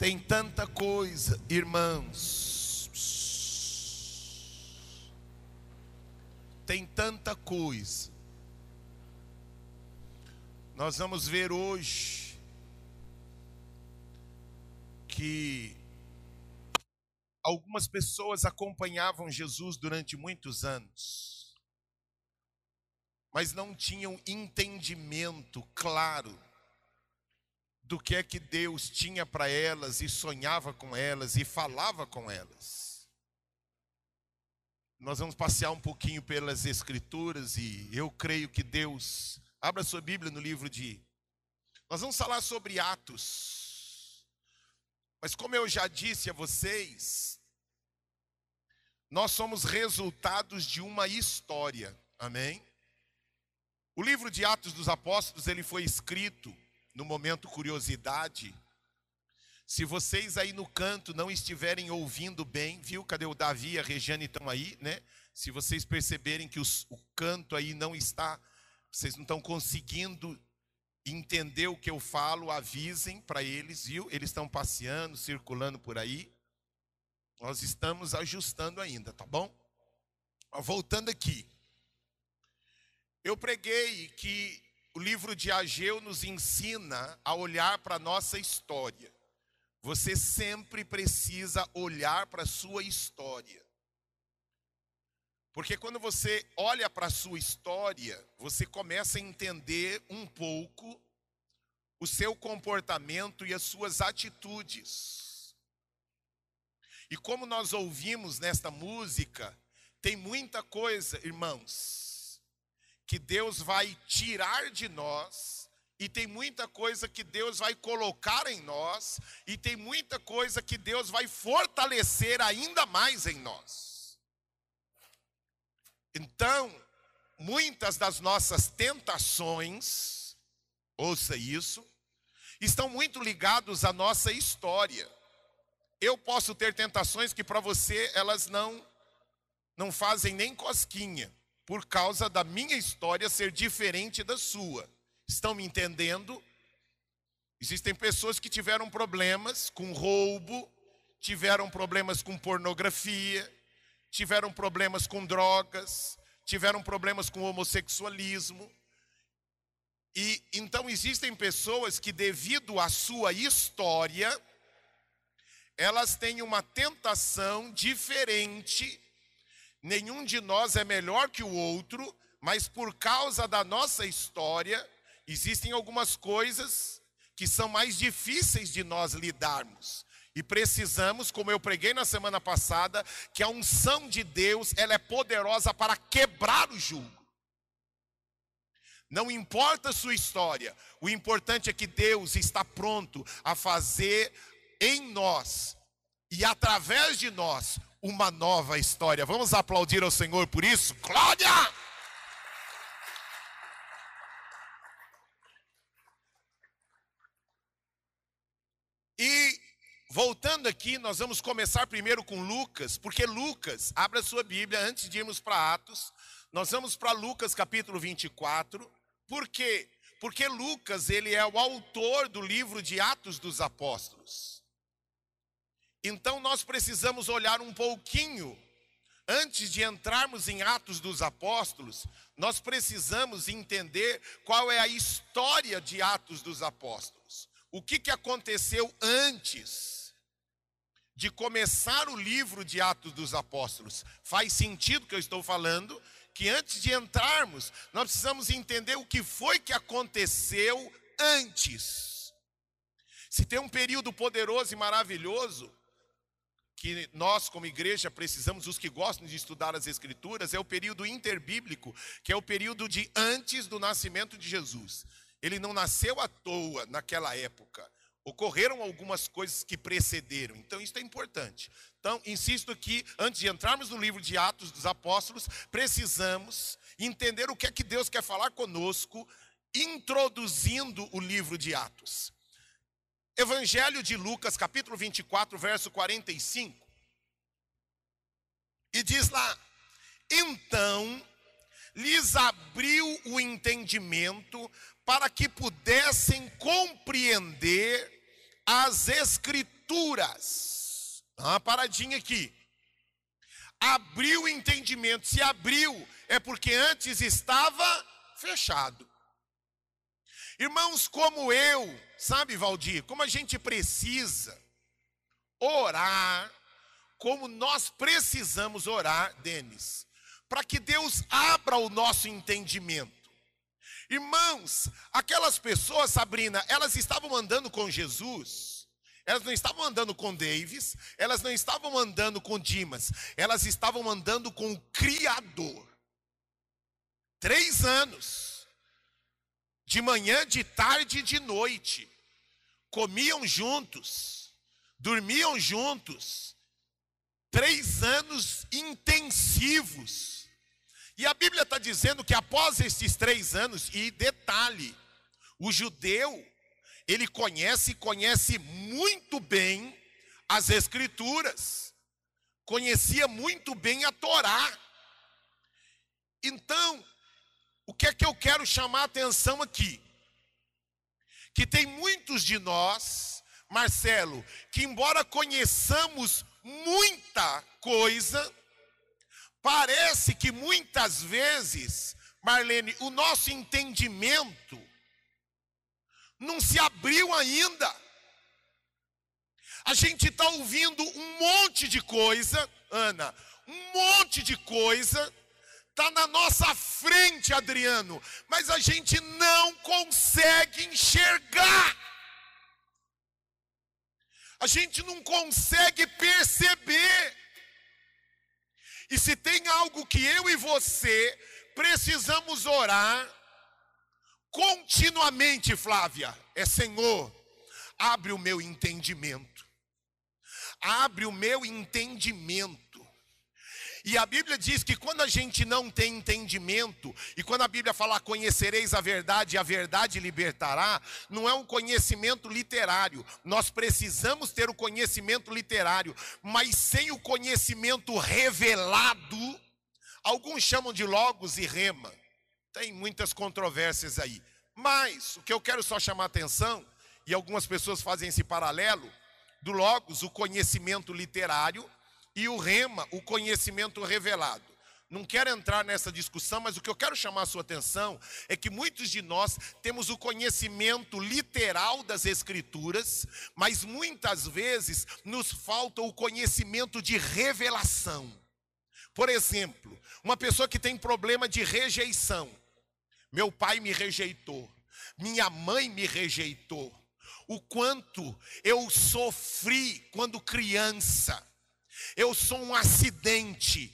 Tem tanta coisa, irmãos. Tem tanta coisa. Nós vamos ver hoje que algumas pessoas acompanhavam Jesus durante muitos anos, mas não tinham entendimento claro do que é que Deus tinha para elas e sonhava com elas e falava com elas. Nós vamos passear um pouquinho pelas Escrituras e eu creio que Deus. Abra sua Bíblia no livro de. Nós vamos falar sobre Atos. Mas como eu já disse a vocês, nós somos resultados de uma história. Amém? O livro de Atos dos Apóstolos, ele foi escrito no momento curiosidade. Se vocês aí no canto não estiverem ouvindo bem, viu? Cadê o Davi e a Regiane estão aí, né? Se vocês perceberem que os, o canto aí não está, vocês não estão conseguindo entender o que eu falo, avisem para eles, viu? Eles estão passeando, circulando por aí. Nós estamos ajustando ainda, tá bom? Voltando aqui. Eu preguei que o livro de Ageu nos ensina a olhar para a nossa história. Você sempre precisa olhar para a sua história. Porque quando você olha para a sua história, você começa a entender um pouco o seu comportamento e as suas atitudes. E como nós ouvimos nesta música, tem muita coisa, irmãos, que Deus vai tirar de nós, e tem muita coisa que Deus vai colocar em nós, e tem muita coisa que Deus vai fortalecer ainda mais em nós. Então, muitas das nossas tentações, ouça isso, estão muito ligados à nossa história. Eu posso ter tentações que para você elas não não fazem nem cosquinha por causa da minha história ser diferente da sua. Estão me entendendo? Existem pessoas que tiveram problemas com roubo, tiveram problemas com pornografia, tiveram problemas com drogas, tiveram problemas com homossexualismo. E então existem pessoas que devido à sua história, elas têm uma tentação diferente Nenhum de nós é melhor que o outro, mas por causa da nossa história, existem algumas coisas que são mais difíceis de nós lidarmos. E precisamos, como eu preguei na semana passada, que a unção de Deus, ela é poderosa para quebrar o jugo. Não importa a sua história, o importante é que Deus está pronto a fazer em nós e através de nós uma nova história. Vamos aplaudir ao Senhor por isso? Glória! E voltando aqui, nós vamos começar primeiro com Lucas, porque Lucas, abra sua Bíblia antes de irmos para Atos. Nós vamos para Lucas capítulo 24. Por quê? Porque Lucas, ele é o autor do livro de Atos dos Apóstolos. Então nós precisamos olhar um pouquinho, antes de entrarmos em Atos dos Apóstolos, nós precisamos entender qual é a história de Atos dos Apóstolos. O que, que aconteceu antes de começar o livro de Atos dos Apóstolos? Faz sentido que eu estou falando? Que antes de entrarmos, nós precisamos entender o que foi que aconteceu antes. Se tem um período poderoso e maravilhoso, que nós, como igreja, precisamos, os que gostam de estudar as Escrituras, é o período interbíblico, que é o período de antes do nascimento de Jesus. Ele não nasceu à toa naquela época. Ocorreram algumas coisas que precederam, então isso é importante. Então, insisto que, antes de entrarmos no livro de Atos dos Apóstolos, precisamos entender o que é que Deus quer falar conosco, introduzindo o livro de Atos. Evangelho de Lucas, capítulo 24, verso 45. E diz lá: Então lhes abriu o entendimento para que pudessem compreender as Escrituras uma paradinha aqui. Abriu o entendimento. Se abriu, é porque antes estava fechado. Irmãos, como eu, sabe, Valdir, como a gente precisa orar, como nós precisamos orar, Denis, para que Deus abra o nosso entendimento. Irmãos, aquelas pessoas, Sabrina, elas estavam andando com Jesus, elas não estavam andando com Davis, elas não estavam andando com Dimas, elas estavam andando com o Criador. Três anos, de manhã, de tarde e de noite, comiam juntos, dormiam juntos, três anos intensivos e a Bíblia está dizendo que após esses três anos, e detalhe, o judeu, ele conhece, conhece muito bem as Escrituras, conhecia muito bem a Torá. Então, o que é que eu quero chamar a atenção aqui? Que tem muitos de nós, Marcelo, que embora conheçamos muita coisa, Parece que muitas vezes, Marlene, o nosso entendimento não se abriu ainda. A gente está ouvindo um monte de coisa, Ana, um monte de coisa, está na nossa frente, Adriano, mas a gente não consegue enxergar. A gente não consegue perceber. E se tem algo que eu e você precisamos orar continuamente, Flávia, é Senhor, abre o meu entendimento. Abre o meu entendimento. E a Bíblia diz que quando a gente não tem entendimento, e quando a Bíblia fala conhecereis a verdade e a verdade libertará, não é um conhecimento literário. Nós precisamos ter o conhecimento literário, mas sem o conhecimento revelado, alguns chamam de logos e rema. Tem muitas controvérsias aí. Mas o que eu quero só chamar atenção, e algumas pessoas fazem esse paralelo, do logos, o conhecimento literário, e o rema, o conhecimento revelado. Não quero entrar nessa discussão, mas o que eu quero chamar a sua atenção é que muitos de nós temos o conhecimento literal das Escrituras, mas muitas vezes nos falta o conhecimento de revelação. Por exemplo, uma pessoa que tem problema de rejeição. Meu pai me rejeitou, minha mãe me rejeitou. O quanto eu sofri quando criança eu sou um acidente.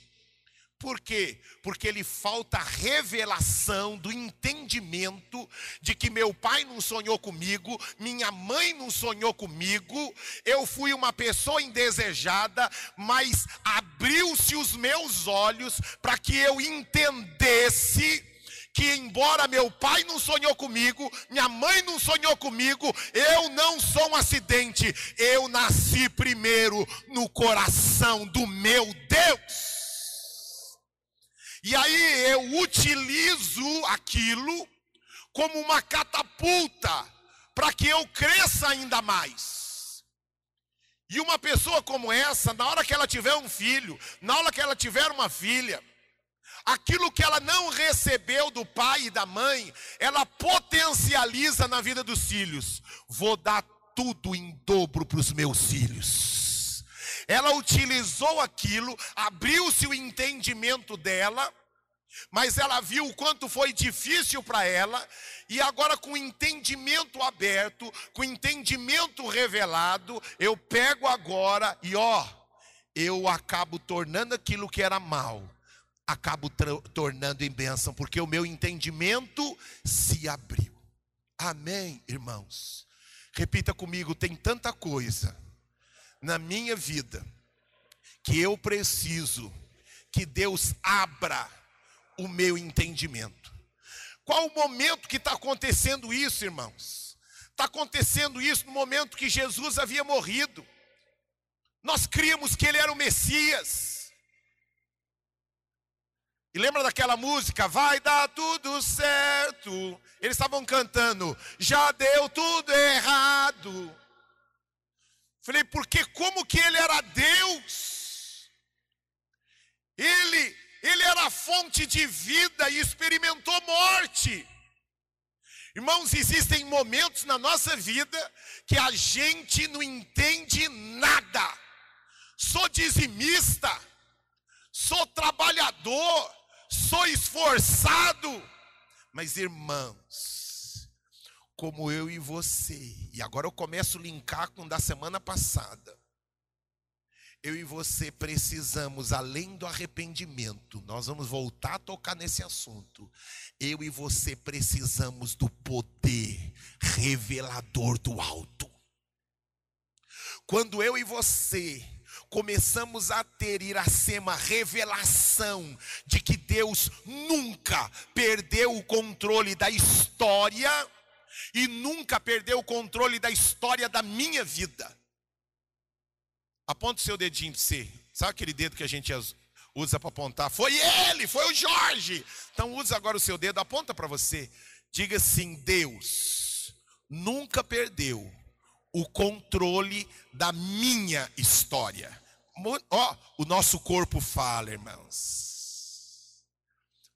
Por quê? Porque ele falta revelação do entendimento de que meu pai não sonhou comigo, minha mãe não sonhou comigo, eu fui uma pessoa indesejada, mas abriu-se os meus olhos para que eu entendesse que embora meu pai não sonhou comigo, minha mãe não sonhou comigo, eu não sou um acidente, eu nasci primeiro no coração do meu Deus. E aí eu utilizo aquilo como uma catapulta para que eu cresça ainda mais. E uma pessoa como essa, na hora que ela tiver um filho, na hora que ela tiver uma filha, aquilo que ela não recebeu do pai e da mãe, ela potencializa na vida dos filhos. Vou dar tudo em dobro para os meus filhos. Ela utilizou aquilo, abriu-se o entendimento dela, mas ela viu o quanto foi difícil para ela, e agora, com o entendimento aberto, com o entendimento revelado, eu pego agora e ó, eu acabo tornando aquilo que era mal acabo tornando em bênção, porque o meu entendimento se abriu. Amém, irmãos? Repita comigo: tem tanta coisa na minha vida que eu preciso que Deus abra o meu entendimento. Qual o momento que está acontecendo isso, irmãos? Está acontecendo isso no momento que Jesus havia morrido. Nós críamos que ele era o Messias. E lembra daquela música? Vai dar tudo certo. Eles estavam cantando, já deu tudo errado. Falei, porque como que ele era Deus? Ele, ele era fonte de vida e experimentou morte. Irmãos, existem momentos na nossa vida que a gente não entende nada. Sou dizimista, sou trabalhador, sou esforçado. Mas, irmãos, como eu e você, e agora eu começo a linkar com da semana passada. Eu e você precisamos, além do arrependimento, nós vamos voltar a tocar nesse assunto. Eu e você precisamos do poder revelador do alto. Quando eu e você começamos a ter Iracema revelação de que Deus nunca perdeu o controle da história e nunca perdeu o controle da história da minha vida. Aponta o seu dedinho para você. Sabe aquele dedo que a gente usa para apontar? Foi ele, foi o Jorge. Então usa agora o seu dedo, aponta para você. Diga assim: Deus nunca perdeu o controle da minha história. Ó, o nosso corpo fala, irmãos.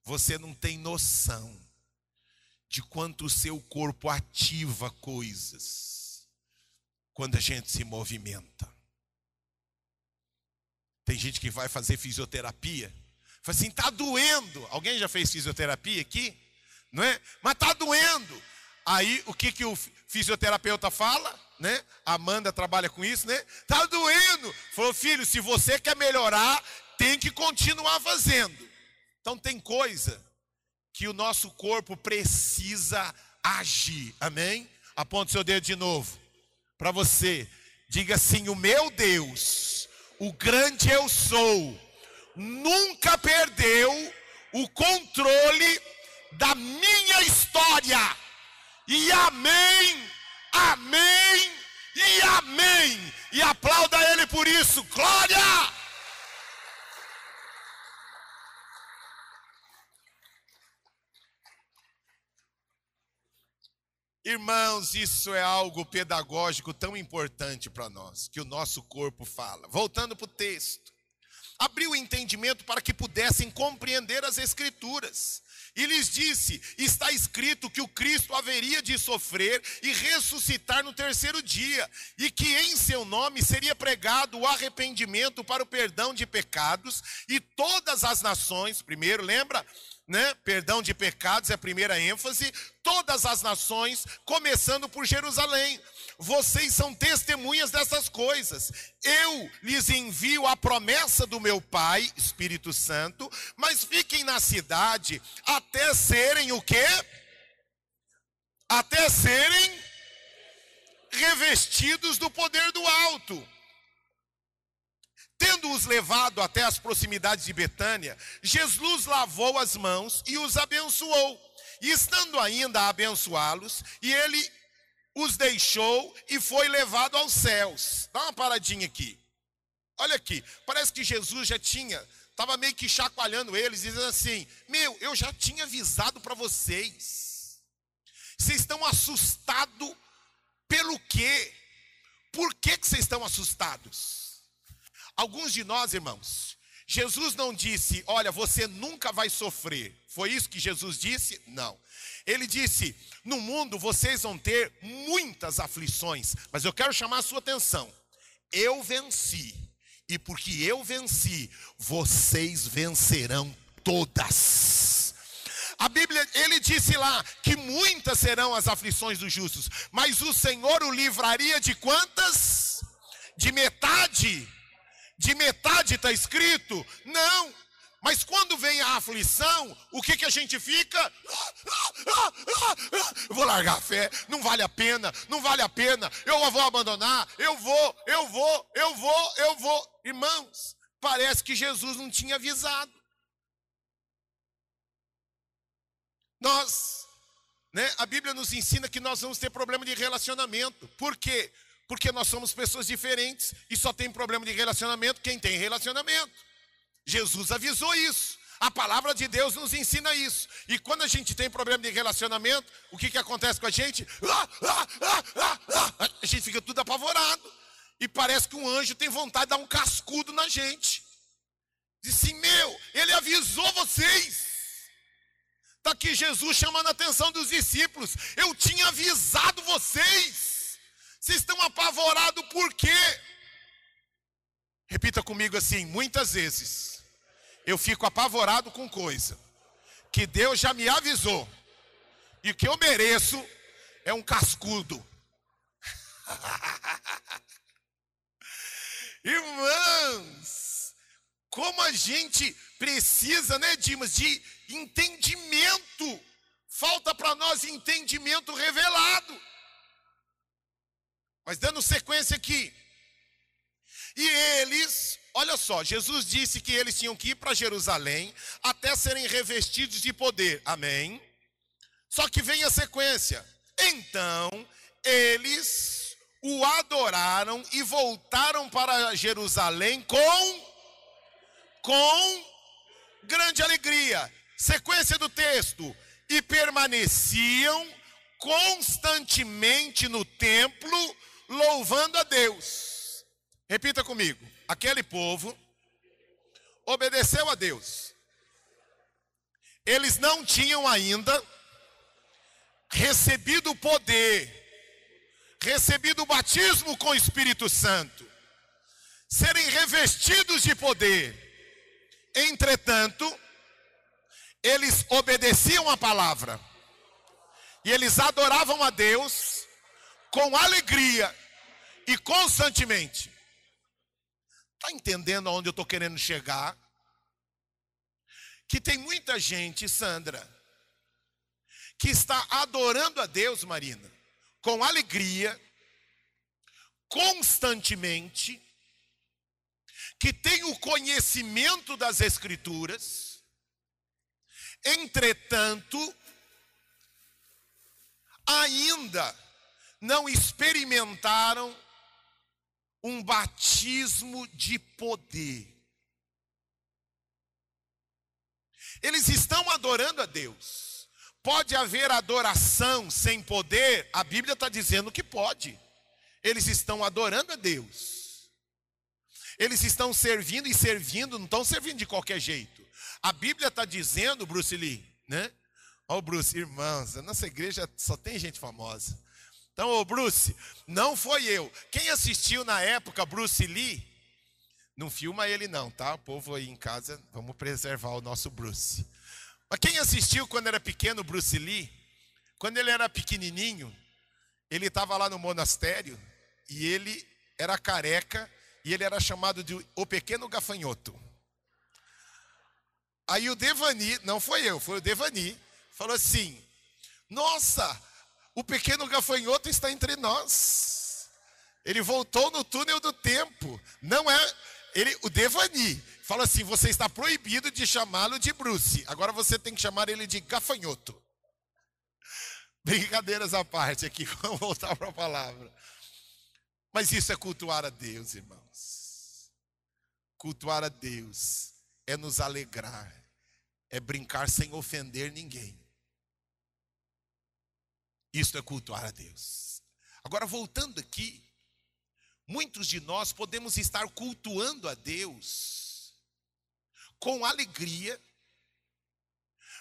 Você não tem noção de quanto o seu corpo ativa coisas quando a gente se movimenta. Tem gente que vai fazer fisioterapia, fala assim, tá doendo. Alguém já fez fisioterapia aqui? Não é? Mas tá doendo. Aí o que que o fisioterapeuta fala? Né? Amanda trabalha com isso, né? Tá doendo. Falou, filho, se você quer melhorar, tem que continuar fazendo. Então tem coisa que o nosso corpo precisa agir. Amém? Aponte seu dedo de novo para você. Diga assim: o meu Deus o grande eu sou, nunca perdeu o controle da minha história. E amém, amém e amém. E aplauda ele por isso. Glória! Irmãos, isso é algo pedagógico tão importante para nós, que o nosso corpo fala. Voltando para o texto. Abriu o entendimento para que pudessem compreender as Escrituras. E lhes disse: Está escrito que o Cristo haveria de sofrer e ressuscitar no terceiro dia, e que em seu nome seria pregado o arrependimento para o perdão de pecados, e todas as nações, primeiro, lembra? Né? Perdão de pecados é a primeira ênfase. Todas as nações, começando por Jerusalém. Vocês são testemunhas dessas coisas. Eu lhes envio a promessa do meu Pai, Espírito Santo, mas fiquem na cidade até serem o quê? Até serem revestidos do poder do alto. Tendo-os levado até as proximidades de Betânia, Jesus lavou as mãos e os abençoou. E estando ainda a abençoá-los, e ele os deixou e foi levado aos céus. Dá uma paradinha aqui. Olha aqui, parece que Jesus já tinha, estava meio que chacoalhando eles, dizendo assim: Meu, eu já tinha avisado para vocês. Vocês estão assustados pelo quê? Por que, que vocês estão assustados? Alguns de nós, irmãos, Jesus não disse, olha, você nunca vai sofrer. Foi isso que Jesus disse? Não. Ele disse: no mundo vocês vão ter muitas aflições, mas eu quero chamar a sua atenção. Eu venci, e porque eu venci, vocês vencerão todas. A Bíblia, ele disse lá que muitas serão as aflições dos justos, mas o Senhor o livraria de quantas? De metade de metade está escrito? Não. Mas quando vem a aflição, o que, que a gente fica? Eu vou largar a fé, não vale a pena, não vale a pena, eu vou abandonar, eu vou, eu vou, eu vou, eu vou. Irmãos, parece que Jesus não tinha avisado. Nós, né, a Bíblia nos ensina que nós vamos ter problema de relacionamento. Por quê? Porque nós somos pessoas diferentes e só tem problema de relacionamento quem tem relacionamento. Jesus avisou isso. A palavra de Deus nos ensina isso. E quando a gente tem problema de relacionamento, o que, que acontece com a gente? Ah, ah, ah, a gente fica tudo apavorado. E parece que um anjo tem vontade de dar um cascudo na gente. Disse assim, meu, ele avisou vocês. Está aqui Jesus chamando a atenção dos discípulos. Eu tinha avisado vocês. Vocês estão apavorados por quê? Repita comigo assim: muitas vezes eu fico apavorado com coisa que Deus já me avisou. E o que eu mereço é um cascudo. Irmãos, como a gente precisa, né, Dimas, de entendimento. Falta para nós entendimento revelado. Mas dando sequência aqui. E eles, olha só, Jesus disse que eles tinham que ir para Jerusalém até serem revestidos de poder. Amém? Só que vem a sequência. Então, eles o adoraram e voltaram para Jerusalém com com grande alegria. Sequência do texto: e permaneciam constantemente no templo, louvando a Deus. Repita comigo: aquele povo obedeceu a Deus. Eles não tinham ainda recebido o poder, recebido o batismo com o Espírito Santo, serem revestidos de poder. Entretanto, eles obedeciam a palavra, e eles adoravam a Deus com alegria e constantemente. Está entendendo aonde eu estou querendo chegar? Que tem muita gente, Sandra, que está adorando a Deus, Marina, com alegria, constantemente, que tem o conhecimento das Escrituras, entretanto, ainda não experimentaram um batismo de poder. Eles estão adorando a Deus. Pode haver adoração sem poder? A Bíblia está dizendo que pode. Eles estão adorando a Deus. Eles estão servindo e servindo, não estão servindo de qualquer jeito. A Bíblia está dizendo, Bruce Lee, né? Ó, oh, Bruce, irmãos, a nossa igreja só tem gente famosa. Então, ô Bruce, não foi eu. Quem assistiu na época Bruce Lee, não filma ele não, tá? O povo aí em casa, vamos preservar o nosso Bruce. Mas quem assistiu quando era pequeno Bruce Lee, quando ele era pequenininho, ele estava lá no monastério e ele era careca e ele era chamado de o pequeno gafanhoto. Aí o Devani, não foi eu, foi o Devani, falou assim: Nossa, o pequeno gafanhoto está entre nós. Ele voltou no túnel do tempo. Não é ele, o Devani fala assim: você está proibido de chamá-lo de Bruce. Agora você tem que chamar ele de gafanhoto. Brincadeiras à parte aqui, vamos voltar para a palavra. Mas isso é cultuar a Deus, irmãos. Cultuar a Deus é nos alegrar, é brincar sem ofender ninguém. Isso é cultuar a Deus. Agora, voltando aqui, muitos de nós podemos estar cultuando a Deus com alegria,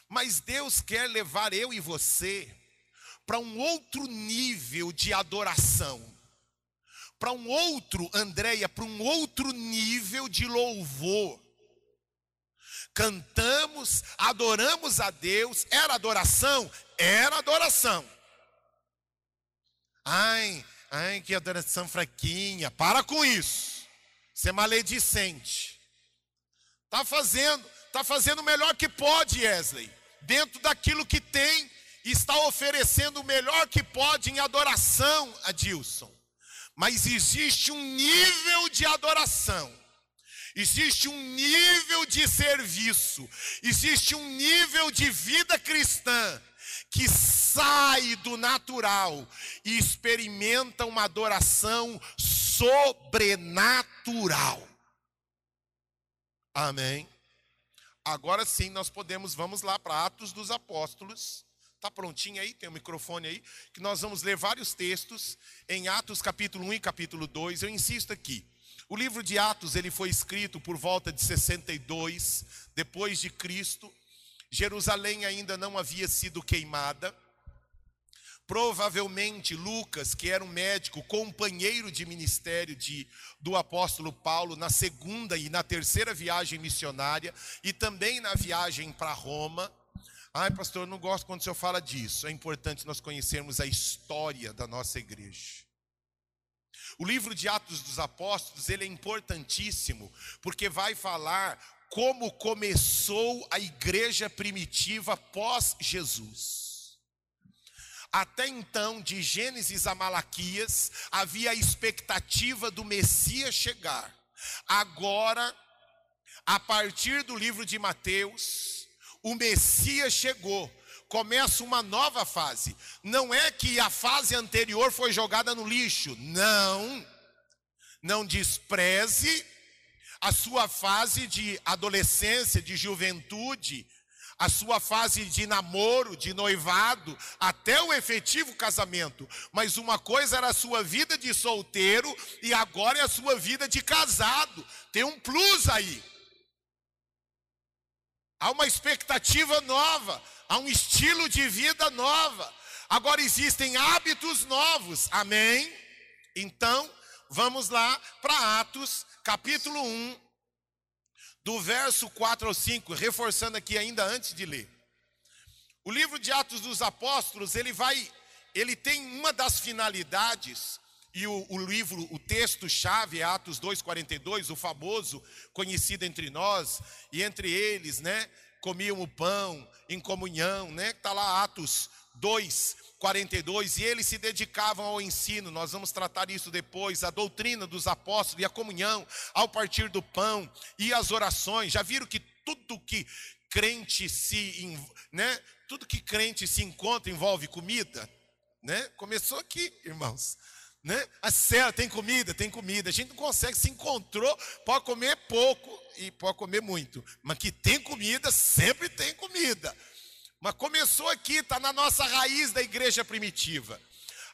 mas Deus quer levar eu e você para um outro nível de adoração, para um outro, Andréia, para um outro nível de louvor. Cantamos, adoramos a Deus, era adoração? Era adoração. Ai, ai, que adoração fraquinha, para com isso, isso é maledicente. Está fazendo, está fazendo o melhor que pode, Wesley. Dentro daquilo que tem, está oferecendo o melhor que pode em adoração a Dilson. Mas existe um nível de adoração. Existe um nível de serviço, existe um nível de vida cristã que sai do natural e experimenta uma adoração sobrenatural. Amém. Agora sim nós podemos, vamos lá para Atos dos Apóstolos, Está prontinho aí? Tem o um microfone aí? Que nós vamos ler vários textos em Atos capítulo 1 e capítulo 2. Eu insisto aqui. O livro de Atos ele foi escrito por volta de 62 depois de Cristo. Jerusalém ainda não havia sido queimada. Provavelmente Lucas, que era um médico, companheiro de ministério de, do apóstolo Paulo na segunda e na terceira viagem missionária e também na viagem para Roma. Ai, pastor, eu não gosto quando o senhor fala disso. É importante nós conhecermos a história da nossa igreja. O livro de Atos dos Apóstolos, ele é importantíssimo, porque vai falar como começou a igreja primitiva pós Jesus. Até então, de Gênesis a Malaquias, havia a expectativa do Messias chegar. Agora, a partir do livro de Mateus, o Messias chegou. Começa uma nova fase. Não é que a fase anterior foi jogada no lixo. Não. Não despreze a sua fase de adolescência, de juventude, a sua fase de namoro, de noivado, até o efetivo casamento. Mas uma coisa era a sua vida de solteiro e agora é a sua vida de casado. Tem um plus aí. Há uma expectativa nova, há um estilo de vida nova. Agora existem hábitos novos. Amém? Então, vamos lá para Atos, capítulo 1, do verso 4 ao 5, reforçando aqui ainda antes de ler. O livro de Atos dos Apóstolos, ele vai, ele tem uma das finalidades, e o, o livro, o texto-chave é Atos 2,42, o famoso, conhecido entre nós, e entre eles, né, comiam o pão em comunhão, né, está lá Atos 2, 42, e eles se dedicavam ao ensino, nós vamos tratar isso depois, a doutrina dos apóstolos e a comunhão, ao partir do pão e as orações. Já viram que tudo que crente se, né, tudo que crente se encontra envolve comida, né? Começou aqui, irmãos. Né? A cela tem comida, tem comida. A gente não consegue, se encontrou, pode comer pouco e pode comer muito. Mas que tem comida, sempre tem comida. Mas começou aqui, está na nossa raiz da igreja primitiva.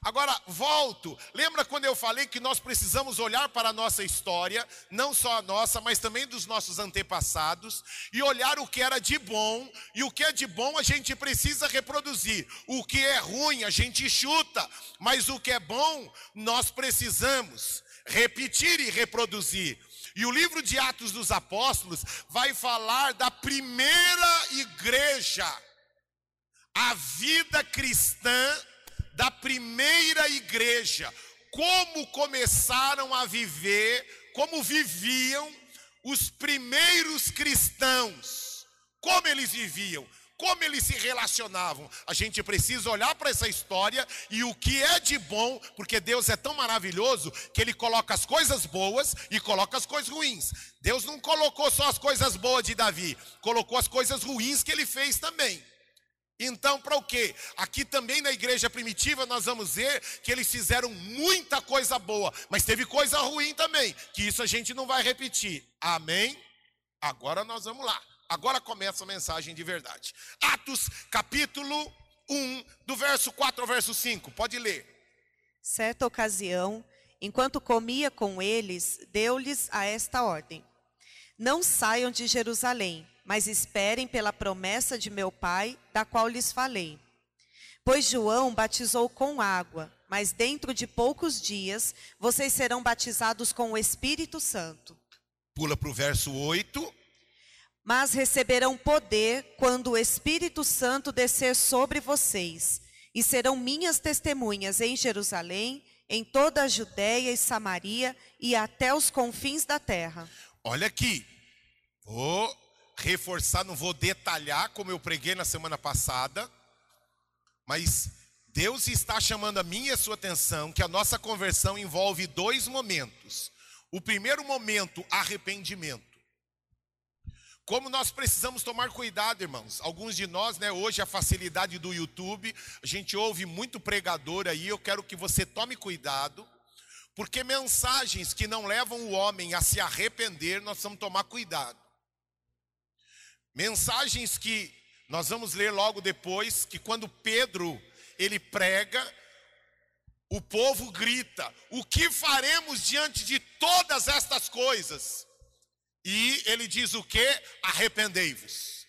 Agora, volto. Lembra quando eu falei que nós precisamos olhar para a nossa história, não só a nossa, mas também dos nossos antepassados, e olhar o que era de bom, e o que é de bom a gente precisa reproduzir. O que é ruim a gente chuta, mas o que é bom nós precisamos repetir e reproduzir. E o livro de Atos dos Apóstolos vai falar da primeira igreja a vida cristã da primeira igreja, como começaram a viver, como viviam os primeiros cristãos, como eles viviam, como eles se relacionavam. A gente precisa olhar para essa história e o que é de bom, porque Deus é tão maravilhoso que Ele coloca as coisas boas e coloca as coisas ruins. Deus não colocou só as coisas boas de Davi, colocou as coisas ruins que Ele fez também. Então, para o quê? Aqui também na igreja primitiva nós vamos ver que eles fizeram muita coisa boa, mas teve coisa ruim também, que isso a gente não vai repetir. Amém? Agora nós vamos lá. Agora começa a mensagem de verdade. Atos, capítulo 1, do verso 4 ao verso 5. Pode ler. Certa ocasião, enquanto comia com eles, deu-lhes a esta ordem: Não saiam de Jerusalém mas esperem pela promessa de meu Pai, da qual lhes falei. Pois João batizou com água, mas dentro de poucos dias vocês serão batizados com o Espírito Santo. Pula para o verso 8. Mas receberão poder quando o Espírito Santo descer sobre vocês, e serão minhas testemunhas em Jerusalém, em toda a Judéia e Samaria e até os confins da terra. Olha aqui. Oh, reforçar, não vou detalhar como eu preguei na semana passada, mas Deus está chamando a minha e a sua atenção que a nossa conversão envolve dois momentos. O primeiro momento, arrependimento. Como nós precisamos tomar cuidado, irmãos. Alguns de nós, né, hoje a facilidade do YouTube, a gente ouve muito pregador aí, eu quero que você tome cuidado, porque mensagens que não levam o homem a se arrepender, nós vamos tomar cuidado. Mensagens que nós vamos ler logo depois que quando Pedro ele prega, o povo grita: "O que faremos diante de todas estas coisas?" E ele diz o que? Arrependei-vos.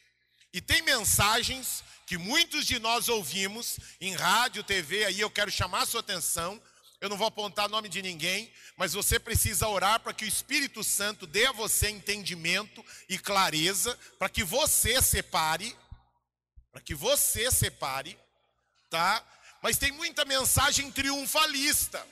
E tem mensagens que muitos de nós ouvimos em rádio, TV, aí eu quero chamar a sua atenção. Eu não vou apontar nome de ninguém, mas você precisa orar para que o Espírito Santo dê a você entendimento e clareza, para que você separe, para que você separe, tá? Mas tem muita mensagem triunfalista.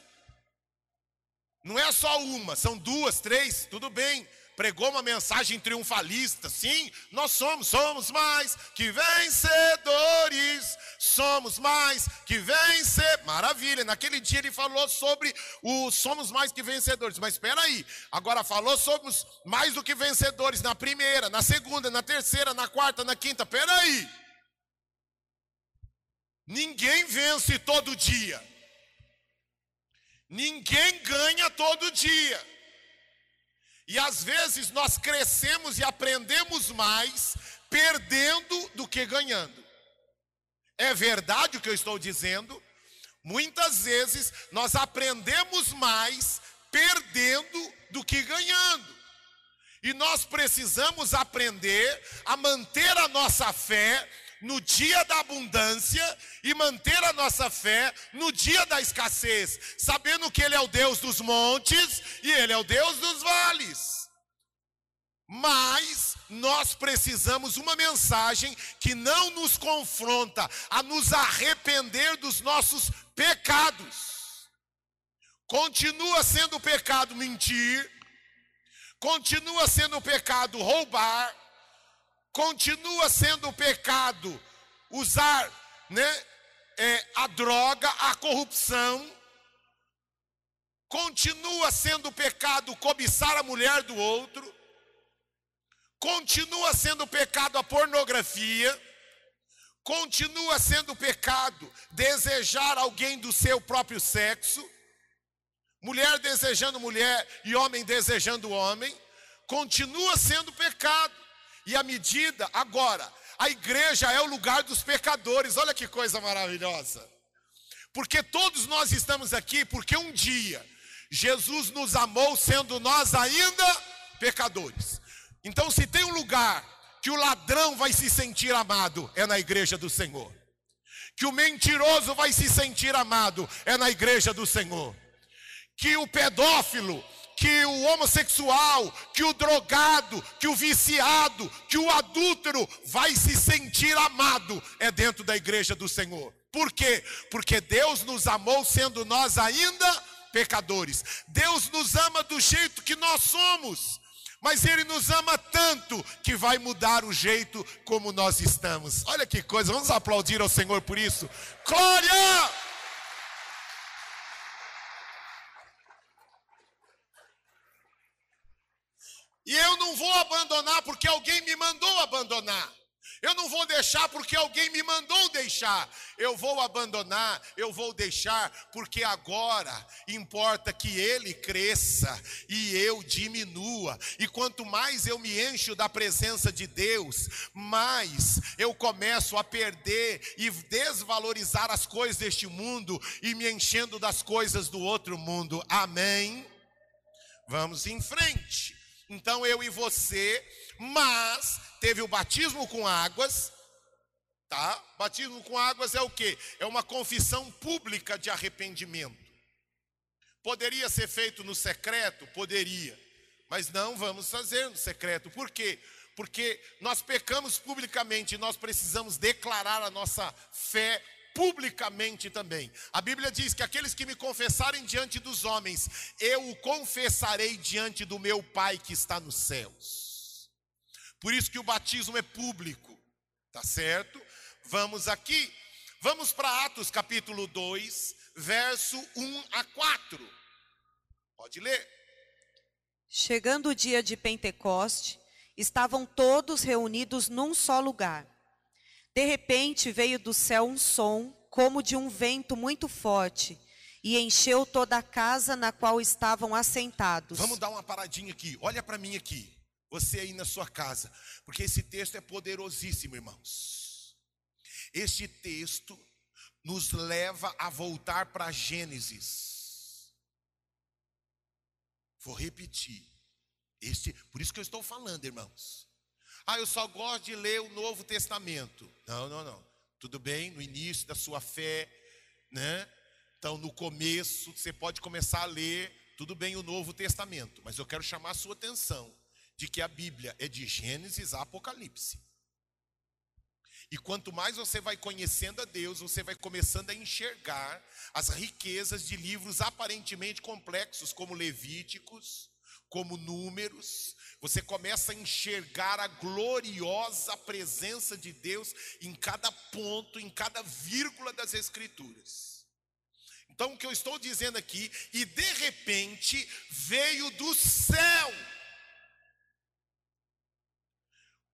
Não é só uma, são duas, três, tudo bem pregou uma mensagem triunfalista. Sim, nós somos, somos mais que vencedores. Somos mais que vencer. Maravilha. Naquele dia ele falou sobre o somos mais que vencedores. Mas espera aí. Agora falou somos mais do que vencedores na primeira, na segunda, na terceira, na quarta, na quinta. Espera aí. Ninguém vence todo dia. Ninguém ganha todo dia. E às vezes nós crescemos e aprendemos mais perdendo do que ganhando. É verdade o que eu estou dizendo? Muitas vezes nós aprendemos mais perdendo do que ganhando. E nós precisamos aprender a manter a nossa fé no dia da abundância e manter a nossa fé no dia da escassez, sabendo que Ele é o Deus dos montes e Ele é o Deus dos vales. Mas nós precisamos uma mensagem que não nos confronta a nos arrepender dos nossos pecados. Continua sendo pecado mentir, continua sendo pecado roubar, continua sendo pecado usar né, é, a droga, a corrupção, continua sendo pecado cobiçar a mulher do outro, continua sendo pecado a pornografia, continua sendo pecado desejar alguém do seu próprio sexo, mulher desejando mulher e homem desejando homem, continua sendo pecado. E a medida, agora, a igreja é o lugar dos pecadores, olha que coisa maravilhosa. Porque todos nós estamos aqui porque um dia Jesus nos amou sendo nós ainda pecadores. Então, se tem um lugar que o ladrão vai se sentir amado, é na igreja do Senhor. Que o mentiroso vai se sentir amado, é na igreja do Senhor. Que o pedófilo que o homossexual, que o drogado, que o viciado, que o adúltero vai se sentir amado é dentro da igreja do Senhor. Por quê? Porque Deus nos amou sendo nós ainda pecadores. Deus nos ama do jeito que nós somos. Mas Ele nos ama tanto que vai mudar o jeito como nós estamos. Olha que coisa, vamos aplaudir ao Senhor por isso. Glória! E eu não vou abandonar porque alguém me mandou abandonar. Eu não vou deixar porque alguém me mandou deixar. Eu vou abandonar, eu vou deixar, porque agora importa que ele cresça e eu diminua. E quanto mais eu me encho da presença de Deus, mais eu começo a perder e desvalorizar as coisas deste mundo e me enchendo das coisas do outro mundo. Amém? Vamos em frente. Então eu e você, mas teve o batismo com águas, tá? Batismo com águas é o que? É uma confissão pública de arrependimento. Poderia ser feito no secreto? Poderia. Mas não vamos fazer no secreto. Por quê? Porque nós pecamos publicamente e nós precisamos declarar a nossa fé publicamente também. A Bíblia diz que aqueles que me confessarem diante dos homens, eu o confessarei diante do meu Pai que está nos céus. Por isso que o batismo é público, tá certo? Vamos aqui, vamos para Atos capítulo 2, verso 1 a 4. Pode ler. Chegando o dia de Pentecoste, estavam todos reunidos num só lugar. De repente veio do céu um som, como de um vento muito forte, e encheu toda a casa na qual estavam assentados. Vamos dar uma paradinha aqui. Olha para mim aqui. Você aí na sua casa, porque esse texto é poderosíssimo, irmãos. Este texto nos leva a voltar para Gênesis. Vou repetir. Este, por isso que eu estou falando, irmãos. Ah, eu só gosto de ler o Novo Testamento. Não, não, não. Tudo bem, no início da sua fé, né? Então, no começo, você pode começar a ler, tudo bem, o Novo Testamento. Mas eu quero chamar a sua atenção de que a Bíblia é de Gênesis a Apocalipse. E quanto mais você vai conhecendo a Deus, você vai começando a enxergar as riquezas de livros aparentemente complexos, como Levíticos, como Números. Você começa a enxergar a gloriosa presença de Deus em cada ponto, em cada vírgula das Escrituras. Então, o que eu estou dizendo aqui, e de repente veio do céu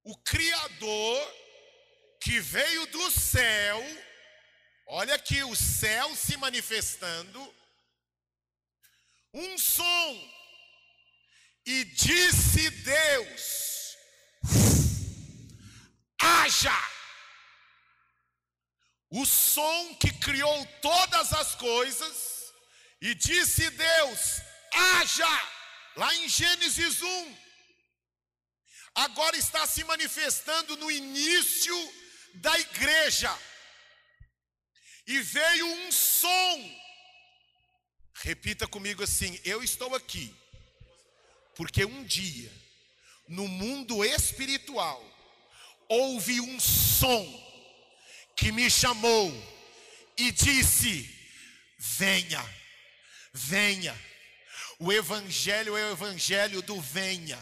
o Criador que veio do céu, olha aqui o céu se manifestando, um som, e disse Deus: haja. O som que criou todas as coisas, e disse Deus: haja, lá em Gênesis 1. Agora está se manifestando no início da igreja. E veio um som. Repita comigo assim: Eu estou aqui, porque um dia, no mundo espiritual, houve um som que me chamou e disse: Venha, venha. O Evangelho é o Evangelho do venha.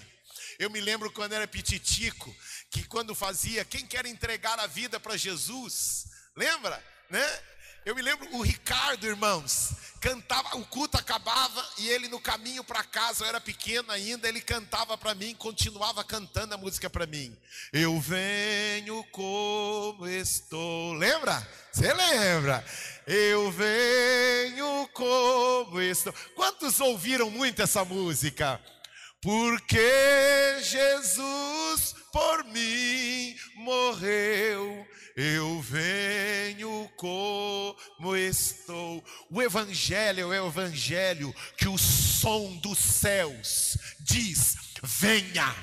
Eu me lembro quando era pititico, que quando fazia, quem quer entregar a vida para Jesus, lembra, né? Eu me lembro o Ricardo, irmãos, cantava, o culto acabava e ele no caminho para casa, eu era pequeno ainda, ele cantava para mim, continuava cantando a música para mim. Eu venho como estou. Lembra? Você lembra? Eu venho como estou. Quantos ouviram muito essa música? Porque Jesus por mim morreu, eu venho como estou. O Evangelho é o Evangelho que o som dos céus diz: venha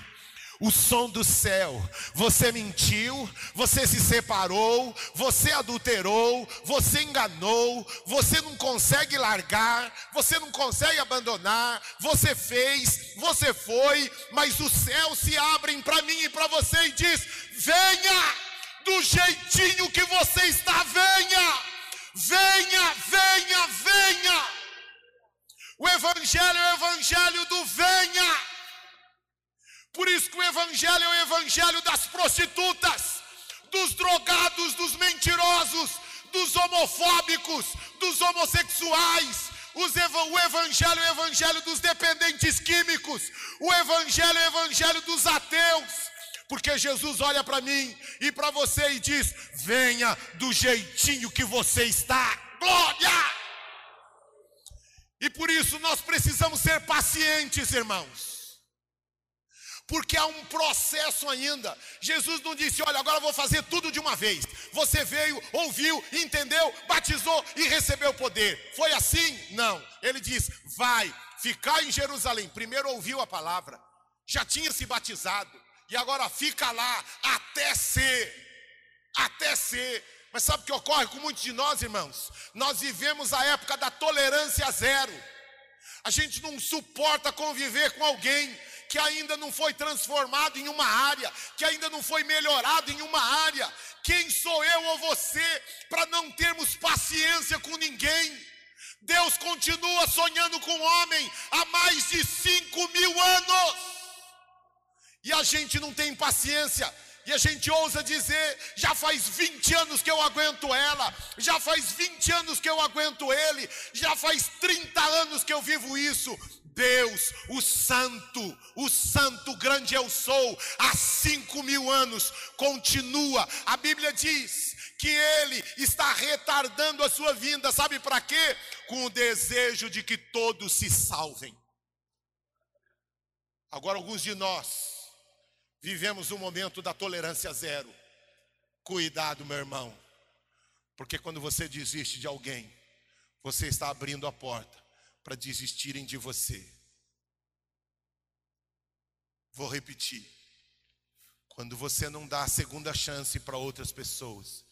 o som do céu. Você mentiu, você se separou, você adulterou, você enganou, você não consegue largar, você não consegue abandonar, você fez, você foi, mas os céus se abrem para mim e para você e diz: "Venha do jeitinho que você está, venha! Venha, venha, venha!" O evangelho é o evangelho do venha. Por isso que o evangelho é o evangelho das prostitutas, dos drogados, dos mentirosos, dos homofóbicos, dos homossexuais. O evangelho é o evangelho dos dependentes químicos. O evangelho é o evangelho dos ateus. Porque Jesus olha para mim e para você e diz: venha do jeitinho que você está. Glória! E por isso nós precisamos ser pacientes, irmãos porque há um processo ainda. Jesus não disse: Olha, agora vou fazer tudo de uma vez. Você veio, ouviu, entendeu, batizou e recebeu poder. Foi assim? Não. Ele diz: Vai, ficar em Jerusalém. Primeiro ouviu a palavra, já tinha se batizado, e agora fica lá até ser. Até ser. Mas sabe o que ocorre com muitos de nós, irmãos? Nós vivemos a época da tolerância zero. A gente não suporta conviver com alguém que ainda não foi transformado em uma área, que ainda não foi melhorado em uma área. Quem sou eu ou você para não termos paciência com ninguém? Deus continua sonhando com o homem há mais de cinco mil anos, e a gente não tem paciência. E a gente ousa dizer: já faz 20 anos que eu aguento ela, já faz 20 anos que eu aguento ele, já faz 30 anos que eu vivo isso. Deus, o Santo, o Santo grande eu sou, há cinco mil anos, continua. A Bíblia diz que Ele está retardando a sua vinda, sabe para quê? Com o desejo de que todos se salvem. Agora, alguns de nós vivemos o momento da tolerância zero. Cuidado, meu irmão. Porque quando você desiste de alguém, você está abrindo a porta para desistirem de você. Vou repetir. Quando você não dá a segunda chance para outras pessoas.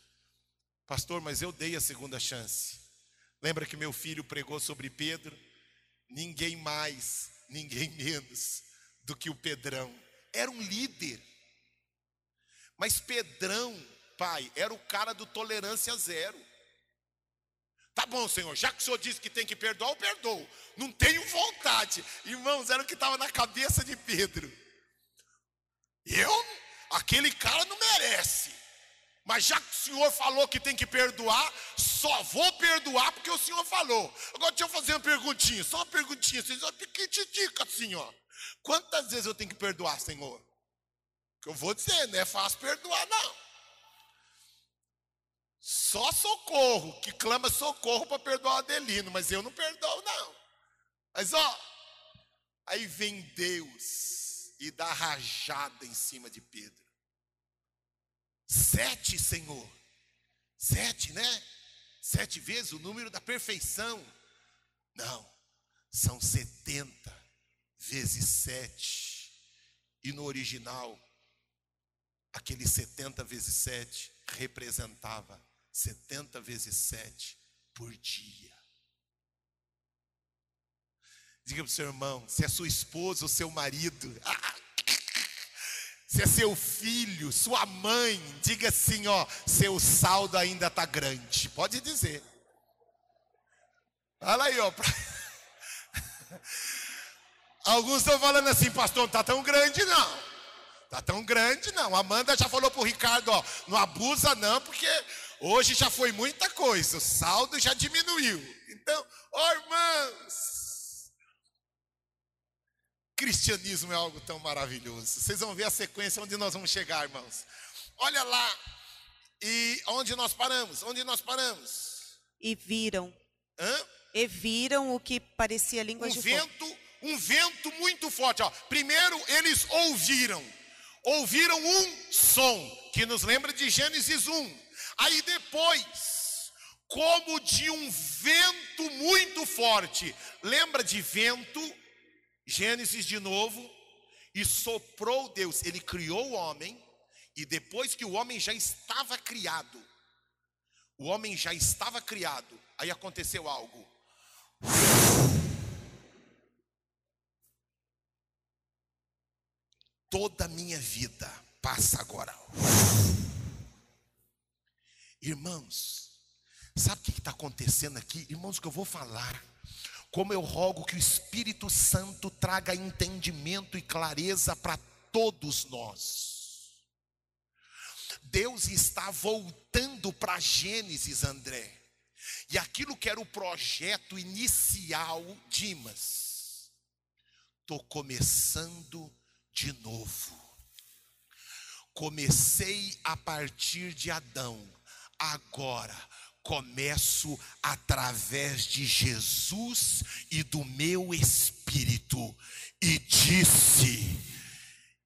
Pastor, mas eu dei a segunda chance. Lembra que meu filho pregou sobre Pedro? Ninguém mais, ninguém menos do que o Pedrão. Era um líder. Mas Pedrão, pai, era o cara do tolerância zero. Tá bom, Senhor, já que o Senhor disse que tem que perdoar, eu perdoo. Não tenho vontade. Irmãos, era o que estava na cabeça de Pedro. Eu, aquele cara não merece. Mas já que o Senhor falou que tem que perdoar, só vou perdoar porque o Senhor falou. Agora deixa eu fazer uma perguntinha, só uma perguntinha. Vocês dica assim, ó. Quantas vezes eu tenho que perdoar, Senhor? Que eu vou dizer, não é fácil perdoar, não. Só socorro, que clama socorro para perdoar o Adelino, mas eu não perdoo, não. Mas ó, aí vem Deus e dá rajada em cima de Pedro. Sete, Senhor. Sete, né? Sete vezes o número da perfeição. Não, são setenta vezes sete. E no original, aquele setenta vezes sete representava 70 vezes 7 por dia. Diga para o seu irmão, se é sua esposa ou seu marido, se é seu filho, sua mãe, diga assim, ó, seu saldo ainda está grande. Pode dizer. Olha aí, ó. Alguns estão falando assim, pastor, não está tão grande não. Está tão grande não. Amanda já falou para o Ricardo, ó, não abusa não, porque Hoje já foi muita coisa, o saldo já diminuiu. Então, ó oh, irmãos, cristianismo é algo tão maravilhoso. Vocês vão ver a sequência onde nós vamos chegar, irmãos. Olha lá, e onde nós paramos? Onde nós paramos? E viram. Hã? E viram o que parecia língua um de vento, fogo. Um vento muito forte. Ó. Primeiro eles ouviram. Ouviram um som, que nos lembra de Gênesis 1. Aí depois, como de um vento muito forte, lembra de vento? Gênesis de novo, e soprou Deus, ele criou o homem, e depois que o homem já estava criado, o homem já estava criado, aí aconteceu algo. Toda a minha vida passa agora. Irmãos, sabe o que está acontecendo aqui? Irmãos, o que eu vou falar. Como eu rogo que o Espírito Santo traga entendimento e clareza para todos nós. Deus está voltando para Gênesis, André. E aquilo que era o projeto inicial, Dimas, estou começando de novo. Comecei a partir de Adão agora começo através de Jesus e do meu espírito. E disse,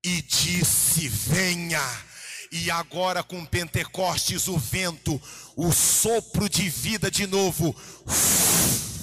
e disse: venha. E agora com Pentecostes, o vento, o sopro de vida de novo. Uf,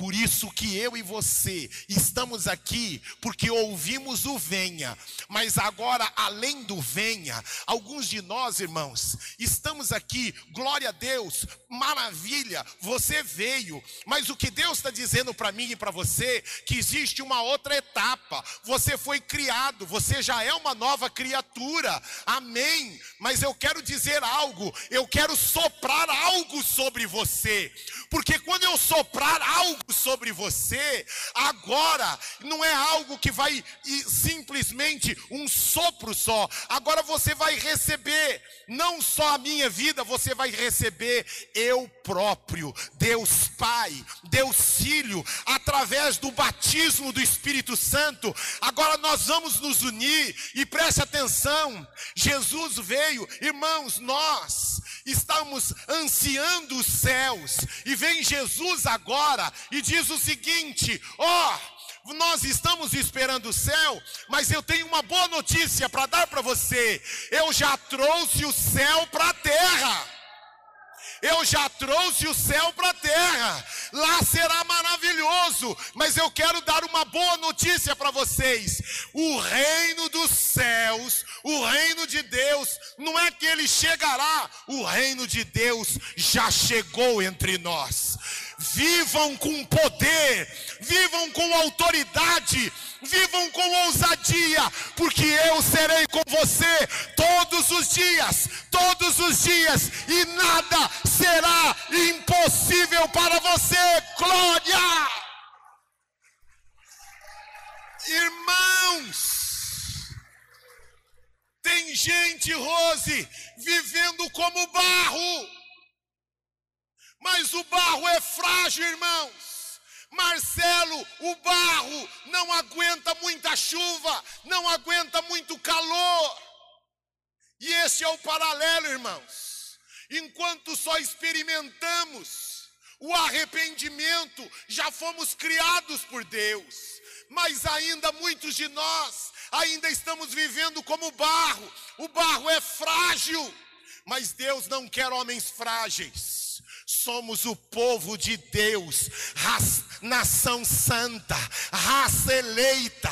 por isso que eu e você estamos aqui, porque ouvimos o venha. Mas agora, além do venha, alguns de nós, irmãos, estamos aqui, glória a Deus, maravilha, você veio. Mas o que Deus está dizendo para mim e para você, que existe uma outra etapa. Você foi criado, você já é uma nova criatura. Amém. Mas eu quero dizer algo, eu quero soprar algo sobre você. Porque quando eu soprar algo sobre você, agora não é algo que vai simplesmente um sopro só. Agora você vai receber não só a minha vida, você vai receber eu próprio, Deus Pai, Deus Filho, através do batismo do Espírito Santo. Agora nós vamos nos unir e preste atenção. Jesus veio, irmãos, nós estamos ansiando os céus e vem Jesus agora e diz o seguinte: ó. Oh, nós estamos esperando o céu, mas eu tenho uma boa notícia para dar para você. Eu já trouxe o céu para a terra. Eu já trouxe o céu para a terra, lá será maravilhoso, mas eu quero dar uma boa notícia para vocês: o reino dos céus, o reino de Deus, não é que ele chegará, o reino de Deus já chegou entre nós. Vivam com poder, vivam com autoridade, vivam com ousadia, porque eu serei com você todos os dias, todos os dias, e nada será impossível para você. Glória! Irmãos, tem gente, Rose, vivendo como barro, mas o barro é frágil, irmãos. Marcelo, o barro não aguenta muita chuva, não aguenta muito calor. E esse é o paralelo, irmãos. Enquanto só experimentamos o arrependimento, já fomos criados por Deus, mas ainda muitos de nós ainda estamos vivendo como barro. O barro é frágil, mas Deus não quer homens frágeis. Somos o povo de Deus, raça, nação santa, raça eleita,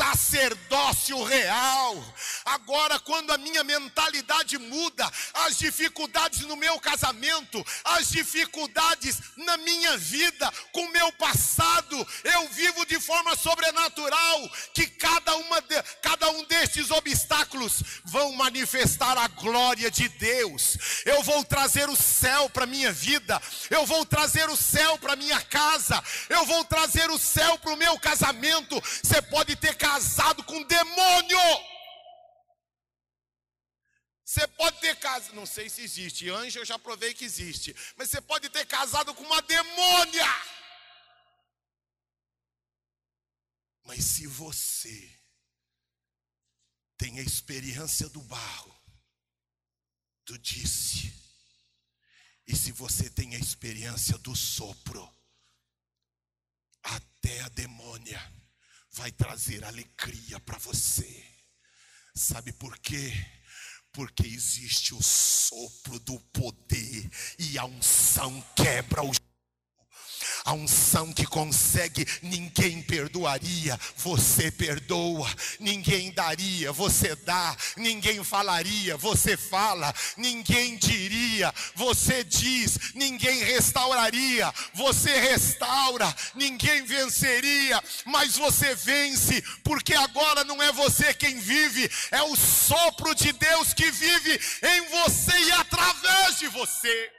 sacerdócio real. Agora, quando a minha mentalidade muda, as dificuldades no meu casamento, as dificuldades na minha vida, com o meu passado, eu vivo de forma sobrenatural, que cada, uma de, cada um destes obstáculos vão manifestar a glória de Deus. Eu vou trazer o céu para minha vida, eu vou trazer o céu para minha casa, eu vou trazer o céu para o meu casamento. Você pode ter casado com um demônio. Você pode ter casado, não sei se existe, anjo eu já provei que existe, mas você pode ter casado com uma demônia. Mas se você tem a experiência do barro, do disse, e se você tem a experiência do sopro, até a demônia vai trazer alegria para você. Sabe por quê? Porque existe o sopro do poder e a unção quebra o a unção que consegue, ninguém perdoaria, você perdoa, ninguém daria, você dá, ninguém falaria, você fala, ninguém diria, você diz, ninguém restauraria, você restaura, ninguém venceria, mas você vence, porque agora não é você quem vive, é o sopro de Deus que vive em você e através de você.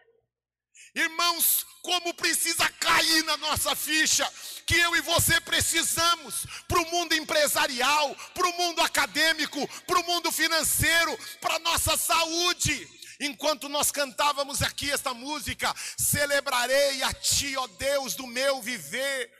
Irmãos, como precisa cair na nossa ficha que eu e você precisamos para o mundo empresarial, para o mundo acadêmico, para o mundo financeiro, para a nossa saúde. Enquanto nós cantávamos aqui esta música, celebrarei a Ti, ó Deus do meu viver.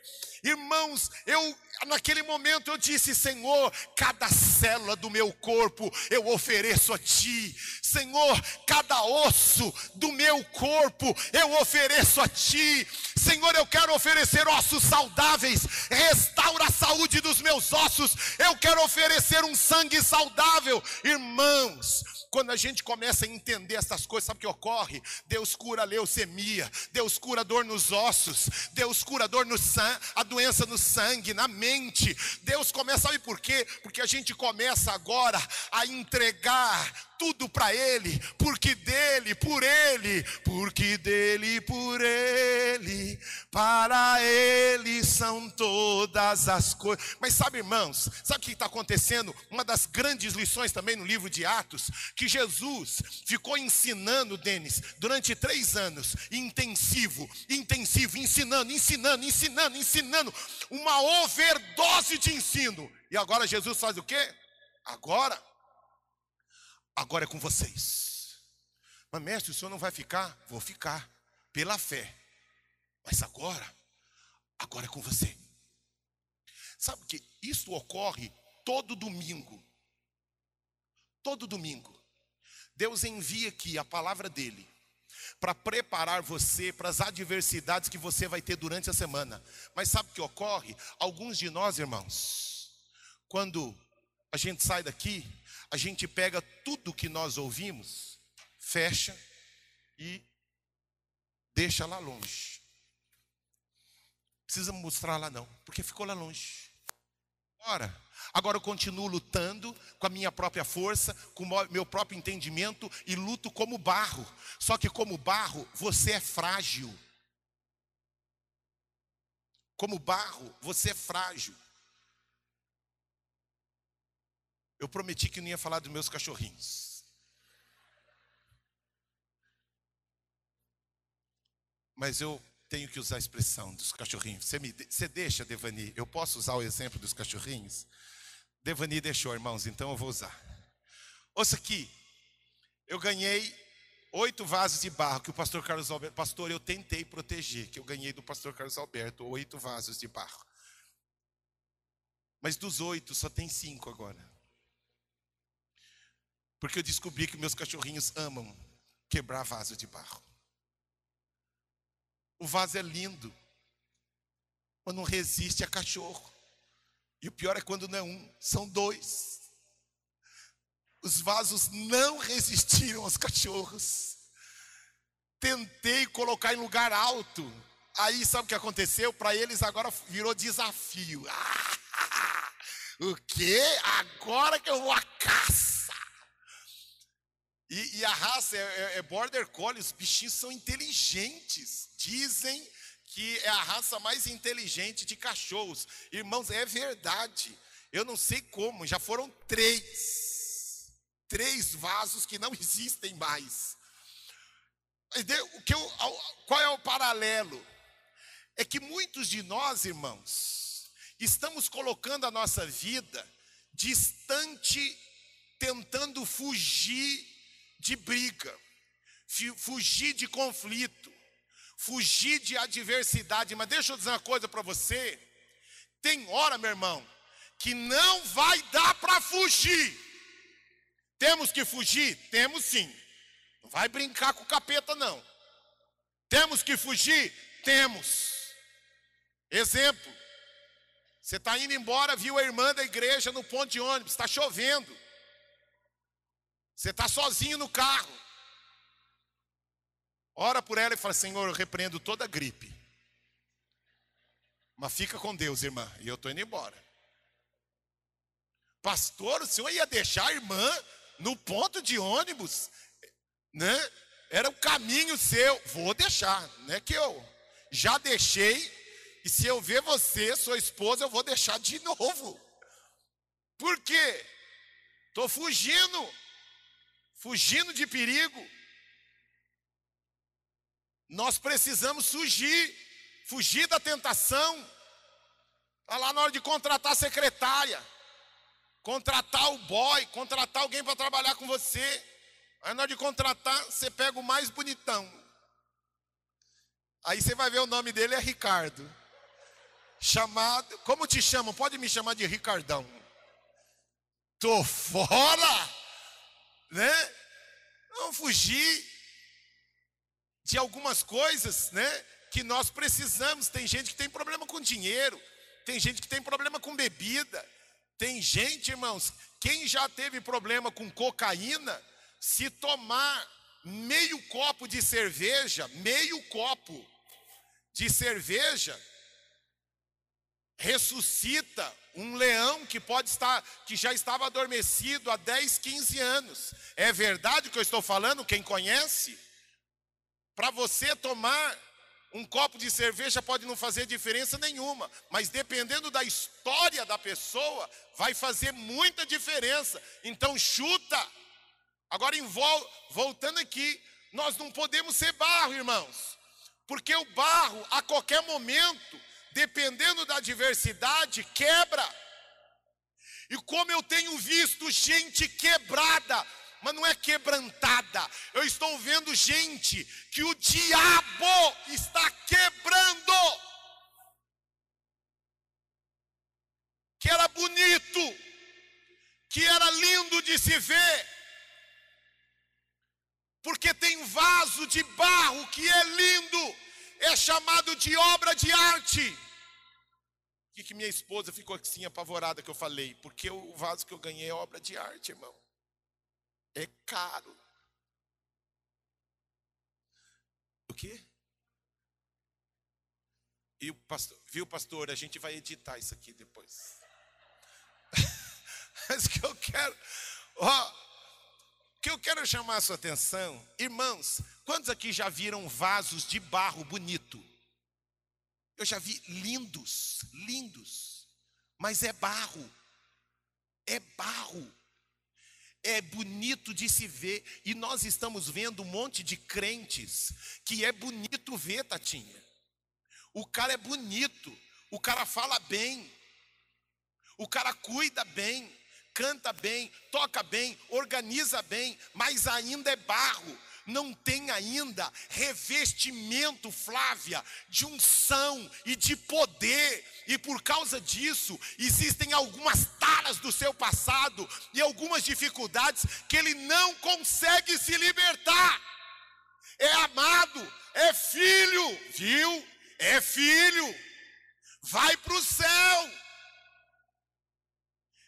Irmãos, eu naquele momento eu disse: Senhor, cada célula do meu corpo eu ofereço a Ti. Senhor, cada osso do meu corpo eu ofereço a Ti. Senhor, eu quero oferecer ossos saudáveis, restaura a saúde dos meus ossos. Eu quero oferecer um sangue saudável, irmãos. Quando a gente começa a entender essas coisas, sabe o que ocorre? Deus cura a leucemia, Deus cura a dor nos ossos, Deus cura a dor no sangue, a doença no sangue, na mente. Deus começa, sabe por quê? Porque a gente começa agora a entregar tudo para Ele, porque dele, por Ele, porque dele, por Ele, para Ele são todas as coisas. Mas sabe, irmãos, sabe o que está acontecendo? Uma das grandes lições também no livro de Atos, que Jesus ficou ensinando, Denis, durante três anos, intensivo, intensivo, ensinando, ensinando, ensinando, ensinando, uma overdose de ensino. E agora Jesus faz o quê? Agora agora é com vocês. Mas, mestre, o senhor não vai ficar? Vou ficar, pela fé. Mas agora, agora é com você. Sabe que isso ocorre todo domingo. Todo domingo. Deus envia aqui a palavra dele para preparar você para as adversidades que você vai ter durante a semana. Mas sabe o que ocorre? Alguns de nós, irmãos, quando a gente sai daqui, a gente pega tudo que nós ouvimos, fecha e deixa lá longe. Precisa mostrar lá não, porque ficou lá longe. Ora, agora eu continuo lutando com a minha própria força, com o meu próprio entendimento e luto como barro. Só que como barro, você é frágil. Como barro, você é frágil. Eu prometi que não ia falar dos meus cachorrinhos. Mas eu tenho que usar a expressão dos cachorrinhos. Você, me, você deixa, Devani? Eu posso usar o exemplo dos cachorrinhos? Devani deixou, irmãos, então eu vou usar. Ouça aqui. Eu ganhei oito vasos de barro que o pastor Carlos Alberto. Pastor, eu tentei proteger, que eu ganhei do pastor Carlos Alberto, oito vasos de barro. Mas dos oito, só tem cinco agora. Porque eu descobri que meus cachorrinhos amam quebrar vaso de barro. O vaso é lindo, mas não resiste a cachorro. E o pior é quando não é um, são dois. Os vasos não resistiram aos cachorros. Tentei colocar em lugar alto. Aí sabe o que aconteceu? Para eles agora virou desafio. Ah, o quê? Agora que eu vou à caça. E, e a raça é, é, é border collie, os bichinhos são inteligentes. Dizem que é a raça mais inteligente de cachorros. Irmãos, é verdade. Eu não sei como, já foram três. Três vasos que não existem mais. O que eu, qual é o paralelo? É que muitos de nós, irmãos, estamos colocando a nossa vida distante, tentando fugir de briga, fugir de conflito, fugir de adversidade. Mas deixa eu dizer uma coisa para você: tem hora, meu irmão, que não vai dar para fugir. Temos que fugir? Temos sim. Não vai brincar com o capeta, não. Temos que fugir? Temos. Exemplo: você está indo embora, viu a irmã da igreja no ponto de ônibus, está chovendo. Você está sozinho no carro. Ora por ela e fala: Senhor, eu repreendo toda gripe. Mas fica com Deus, irmã. E eu estou indo embora. Pastor, o senhor ia deixar a irmã no ponto de ônibus? Né? Era o caminho seu. Vou deixar, não é que eu já deixei. E se eu ver você, sua esposa, eu vou deixar de novo. Por quê? Estou fugindo fugindo de perigo. Nós precisamos fugir, fugir da tentação. Está lá na hora de contratar a secretária, contratar o boy, contratar alguém para trabalhar com você. Aí na hora de contratar, você pega o mais bonitão. Aí você vai ver o nome dele é Ricardo. Chamado, como te chamam? Pode me chamar de Ricardão. Tô fora! Né? Não fugir de algumas coisas, né? Que nós precisamos. Tem gente que tem problema com dinheiro, tem gente que tem problema com bebida, tem gente, irmãos, quem já teve problema com cocaína, se tomar meio copo de cerveja, meio copo de cerveja, ressuscita um leão que pode estar, que já estava adormecido há 10, 15 anos. É verdade que eu estou falando? Quem conhece? Para você tomar um copo de cerveja pode não fazer diferença nenhuma, mas dependendo da história da pessoa, vai fazer muita diferença. Então chuta. Agora voltando aqui, nós não podemos ser barro, irmãos. Porque o barro a qualquer momento dependendo da diversidade, quebra. E como eu tenho visto gente quebrada, mas não é quebrantada, eu estou vendo gente que o diabo está quebrando. Que era bonito, que era lindo de se ver, porque tem vaso de barro que é lindo, é chamado de obra de arte. Por que, que minha esposa ficou assim apavorada que eu falei? Porque o vaso que eu ganhei é obra de arte, irmão. É caro. O quê? E o pastor, viu, pastor? A gente vai editar isso aqui depois. Mas que eu quero, ó, que eu quero chamar a sua atenção, irmãos, quantos aqui já viram vasos de barro bonito? Eu já vi lindos, lindos, mas é barro, é barro, é bonito de se ver, e nós estamos vendo um monte de crentes que é bonito ver, Tatinha. O cara é bonito, o cara fala bem, o cara cuida bem, canta bem, toca bem, organiza bem, mas ainda é barro. Não tem ainda revestimento, Flávia, de unção e de poder, e por causa disso, existem algumas taras do seu passado e algumas dificuldades que ele não consegue se libertar. É amado, é filho, viu? É filho, vai para o céu.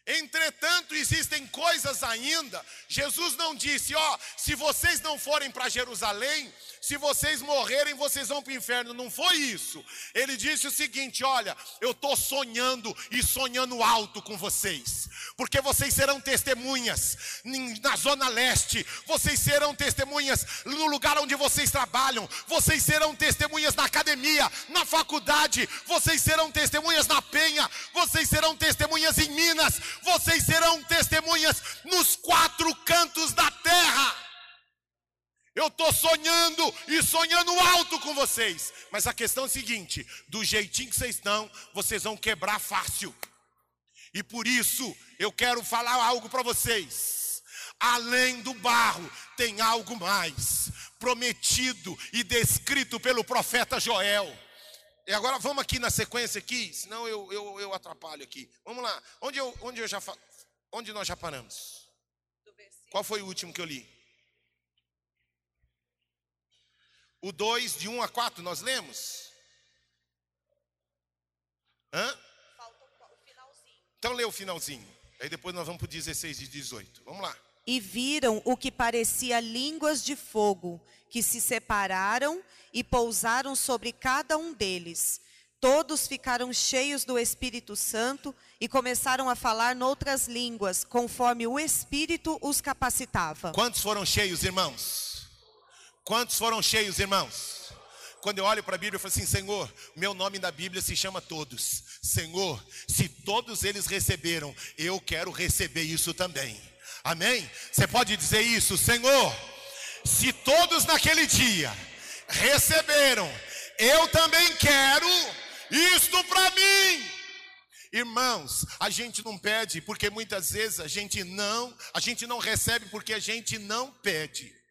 Entretanto, existem coisas ainda. Jesus não disse: Ó, se vocês não forem para Jerusalém, se vocês morrerem, vocês vão para o inferno. Não foi isso. Ele disse o seguinte: Olha, eu estou sonhando e sonhando alto com vocês, porque vocês serão testemunhas na Zona Leste, vocês serão testemunhas no lugar onde vocês trabalham, vocês serão testemunhas na academia, na faculdade, vocês serão testemunhas na Penha, vocês serão testemunhas em Minas, vocês serão testemunhas nos quatro cantos da terra. Eu estou sonhando e sonhando alto com vocês. Mas a questão é a seguinte: do jeitinho que vocês estão, vocês vão quebrar fácil. E por isso eu quero falar algo para vocês. Além do barro, tem algo mais prometido e descrito pelo profeta Joel. E agora vamos aqui na sequência aqui, senão eu, eu, eu atrapalho aqui. Vamos lá. Onde, eu, onde, eu já, onde nós já paramos? Qual foi o último que eu li? O 2, de 1 um a 4, nós lemos? Hã? Então lê o finalzinho. Aí depois nós vamos para o 16 e 18. Vamos lá. E viram o que parecia línguas de fogo, que se separaram e pousaram sobre cada um deles. Todos ficaram cheios do Espírito Santo e começaram a falar noutras línguas, conforme o Espírito os capacitava. Quantos foram cheios, irmãos? Quantos foram cheios, irmãos? Quando eu olho para a Bíblia, eu falo assim: Senhor, meu nome na Bíblia se chama todos. Senhor, se todos eles receberam, eu quero receber isso também. Amém? Você pode dizer isso, Senhor? Se todos naquele dia receberam, eu também quero isto para mim. Irmãos, a gente não pede porque muitas vezes a gente não, a gente não recebe porque a gente não pede.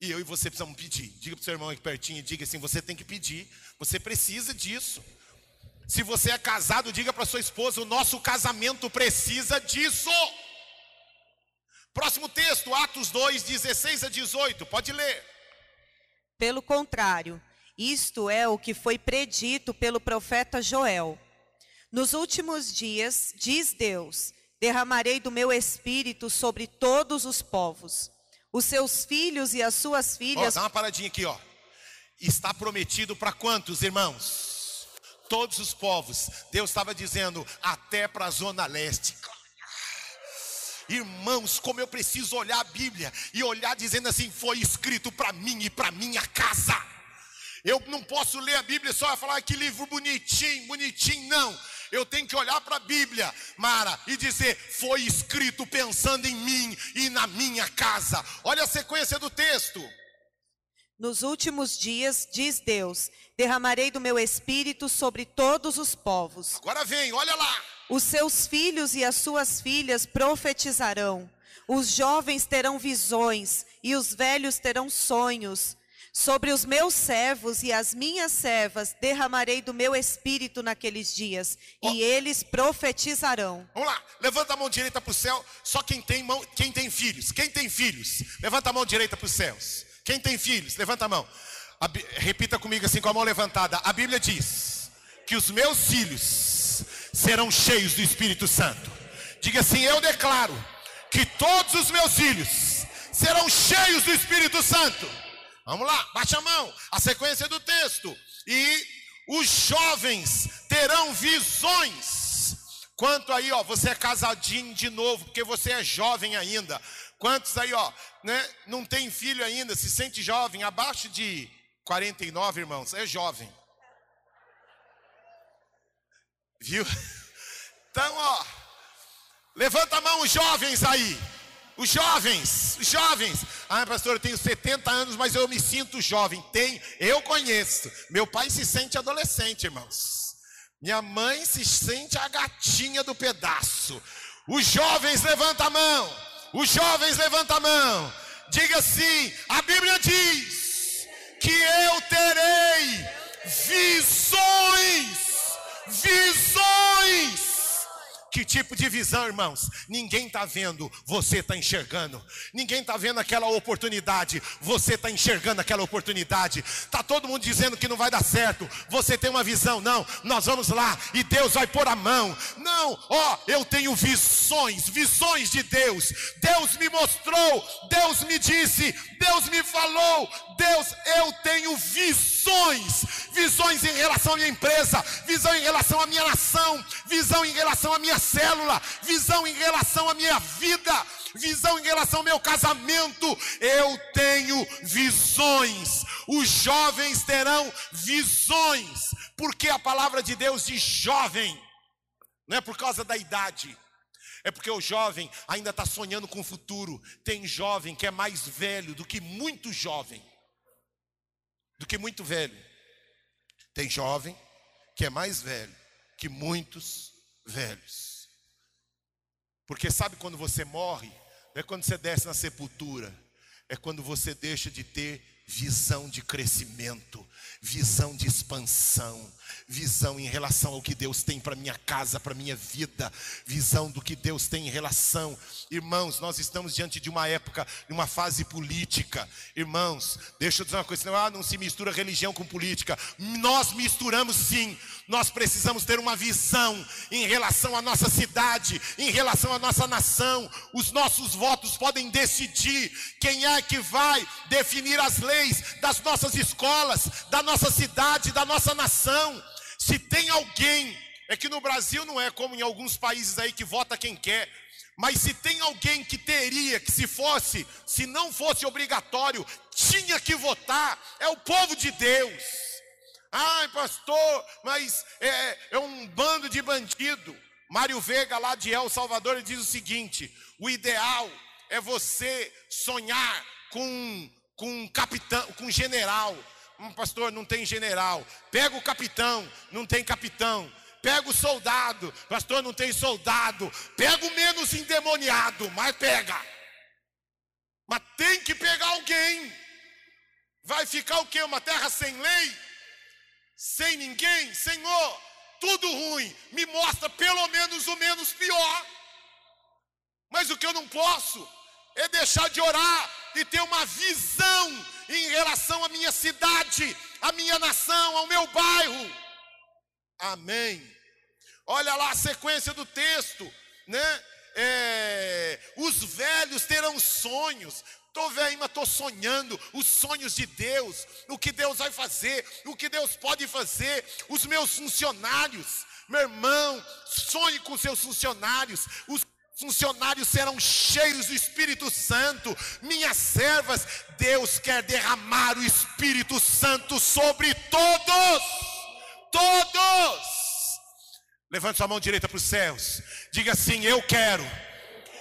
E eu e você precisamos pedir. Diga para o seu irmão aqui pertinho, diga assim: você tem que pedir, você precisa disso. Se você é casado, diga para sua esposa: o nosso casamento precisa disso. Próximo texto, Atos 2, 16 a 18, pode ler. Pelo contrário, isto é o que foi predito pelo profeta Joel. Nos últimos dias, diz Deus: derramarei do meu espírito sobre todos os povos os seus filhos e as suas filhas. Ó, dá uma paradinha aqui, ó. Está prometido para quantos, irmãos? Todos os povos. Deus estava dizendo até para a zona leste. Irmãos, como eu preciso olhar a Bíblia e olhar dizendo assim: foi escrito para mim e para minha casa. Eu não posso ler a Bíblia só e falar ah, que livro bonitinho, bonitinho, não. Eu tenho que olhar para a Bíblia, Mara, e dizer: foi escrito pensando em mim e na minha casa. Olha a sequência do texto. Nos últimos dias, diz Deus: derramarei do meu espírito sobre todos os povos. Agora vem, olha lá. Os seus filhos e as suas filhas profetizarão. Os jovens terão visões e os velhos terão sonhos. Sobre os meus servos e as minhas servas derramarei do meu espírito naqueles dias, oh. e eles profetizarão. Vamos lá, levanta a mão direita para o céu, só quem tem mão, quem tem filhos. Quem tem filhos? Levanta a mão direita para os céus. Quem tem filhos? Levanta a mão. A, repita comigo assim com a mão levantada. A Bíblia diz que os meus filhos serão cheios do Espírito Santo. Diga assim: Eu declaro que todos os meus filhos serão cheios do Espírito Santo. Vamos lá, baixa a mão. A sequência do texto. E os jovens terão visões. Quanto aí, ó, você é casadinho de novo, porque você é jovem ainda. Quantos aí, ó, né, não tem filho ainda, se sente jovem, abaixo de 49, irmãos, é jovem. Viu? Então, ó, levanta a mão os jovens aí. Os jovens, os jovens. Ah, pastor, eu tenho 70 anos, mas eu me sinto jovem. Tem, eu conheço. Meu pai se sente adolescente, irmãos. Minha mãe se sente a gatinha do pedaço. Os jovens, levanta a mão. Os jovens, levanta a mão. Diga assim: a Bíblia diz que eu terei visões visões. Que tipo de visão, irmãos? Ninguém está vendo, você está enxergando. Ninguém está vendo aquela oportunidade, você está enxergando aquela oportunidade. Está todo mundo dizendo que não vai dar certo, você tem uma visão. Não, nós vamos lá e Deus vai pôr a mão. Não, ó, eu tenho visões, visões de Deus. Deus me mostrou, Deus me disse, Deus me falou. Deus, eu tenho visões, visões em relação à minha empresa, visão em relação à minha nação, visão em relação à minha célula, visão em relação à minha vida, visão em relação ao meu casamento. Eu tenho visões. Os jovens terão visões, porque a palavra de Deus diz jovem, não é por causa da idade. É porque o jovem ainda está sonhando com o futuro. Tem jovem que é mais velho do que muito jovem, do que muito velho. Tem jovem que é mais velho que muitos velhos. Porque sabe quando você morre? Não é quando você desce na sepultura, é quando você deixa de ter visão de crescimento, visão de expansão, visão em relação ao que Deus tem para minha casa, para minha vida, visão do que Deus tem em relação. Irmãos, nós estamos diante de uma época, de uma fase política. Irmãos, deixa eu dizer uma coisa, não, ah, não se mistura religião com política. Nós misturamos sim. Nós precisamos ter uma visão em relação à nossa cidade, em relação à nossa nação. Os nossos votos podem decidir quem é que vai definir as leis das nossas escolas, da nossa cidade, da nossa nação. Se tem alguém, é que no Brasil não é como em alguns países aí que vota quem quer. Mas se tem alguém que teria, que se fosse, se não fosse obrigatório, tinha que votar, é o povo de Deus. Ai, pastor, mas é, é um bando de bandido. Mário Veiga, lá de El Salvador, ele diz o seguinte: o ideal é você sonhar com, com um capitão, com um general. Um pastor, não tem general. Pega o capitão, não tem capitão. Pega o soldado, pastor, não tem soldado. Pega o menos endemoniado, mas pega. Mas tem que pegar alguém. Vai ficar o quê? Uma terra sem lei? sem ninguém, Senhor, tudo ruim, me mostra pelo menos o menos pior. Mas o que eu não posso é deixar de orar e ter uma visão em relação à minha cidade, à minha nação, ao meu bairro. Amém. Olha lá a sequência do texto, né? É, os velhos terão sonhos, Estou velho, mas estou sonhando os sonhos de Deus, o que Deus vai fazer, o que Deus pode fazer. Os meus funcionários, meu irmão, sonhe com seus funcionários. Os funcionários serão cheios do Espírito Santo. Minhas servas, Deus quer derramar o Espírito Santo sobre todos. Todos. Levante sua mão direita para os céus. Diga assim: Eu quero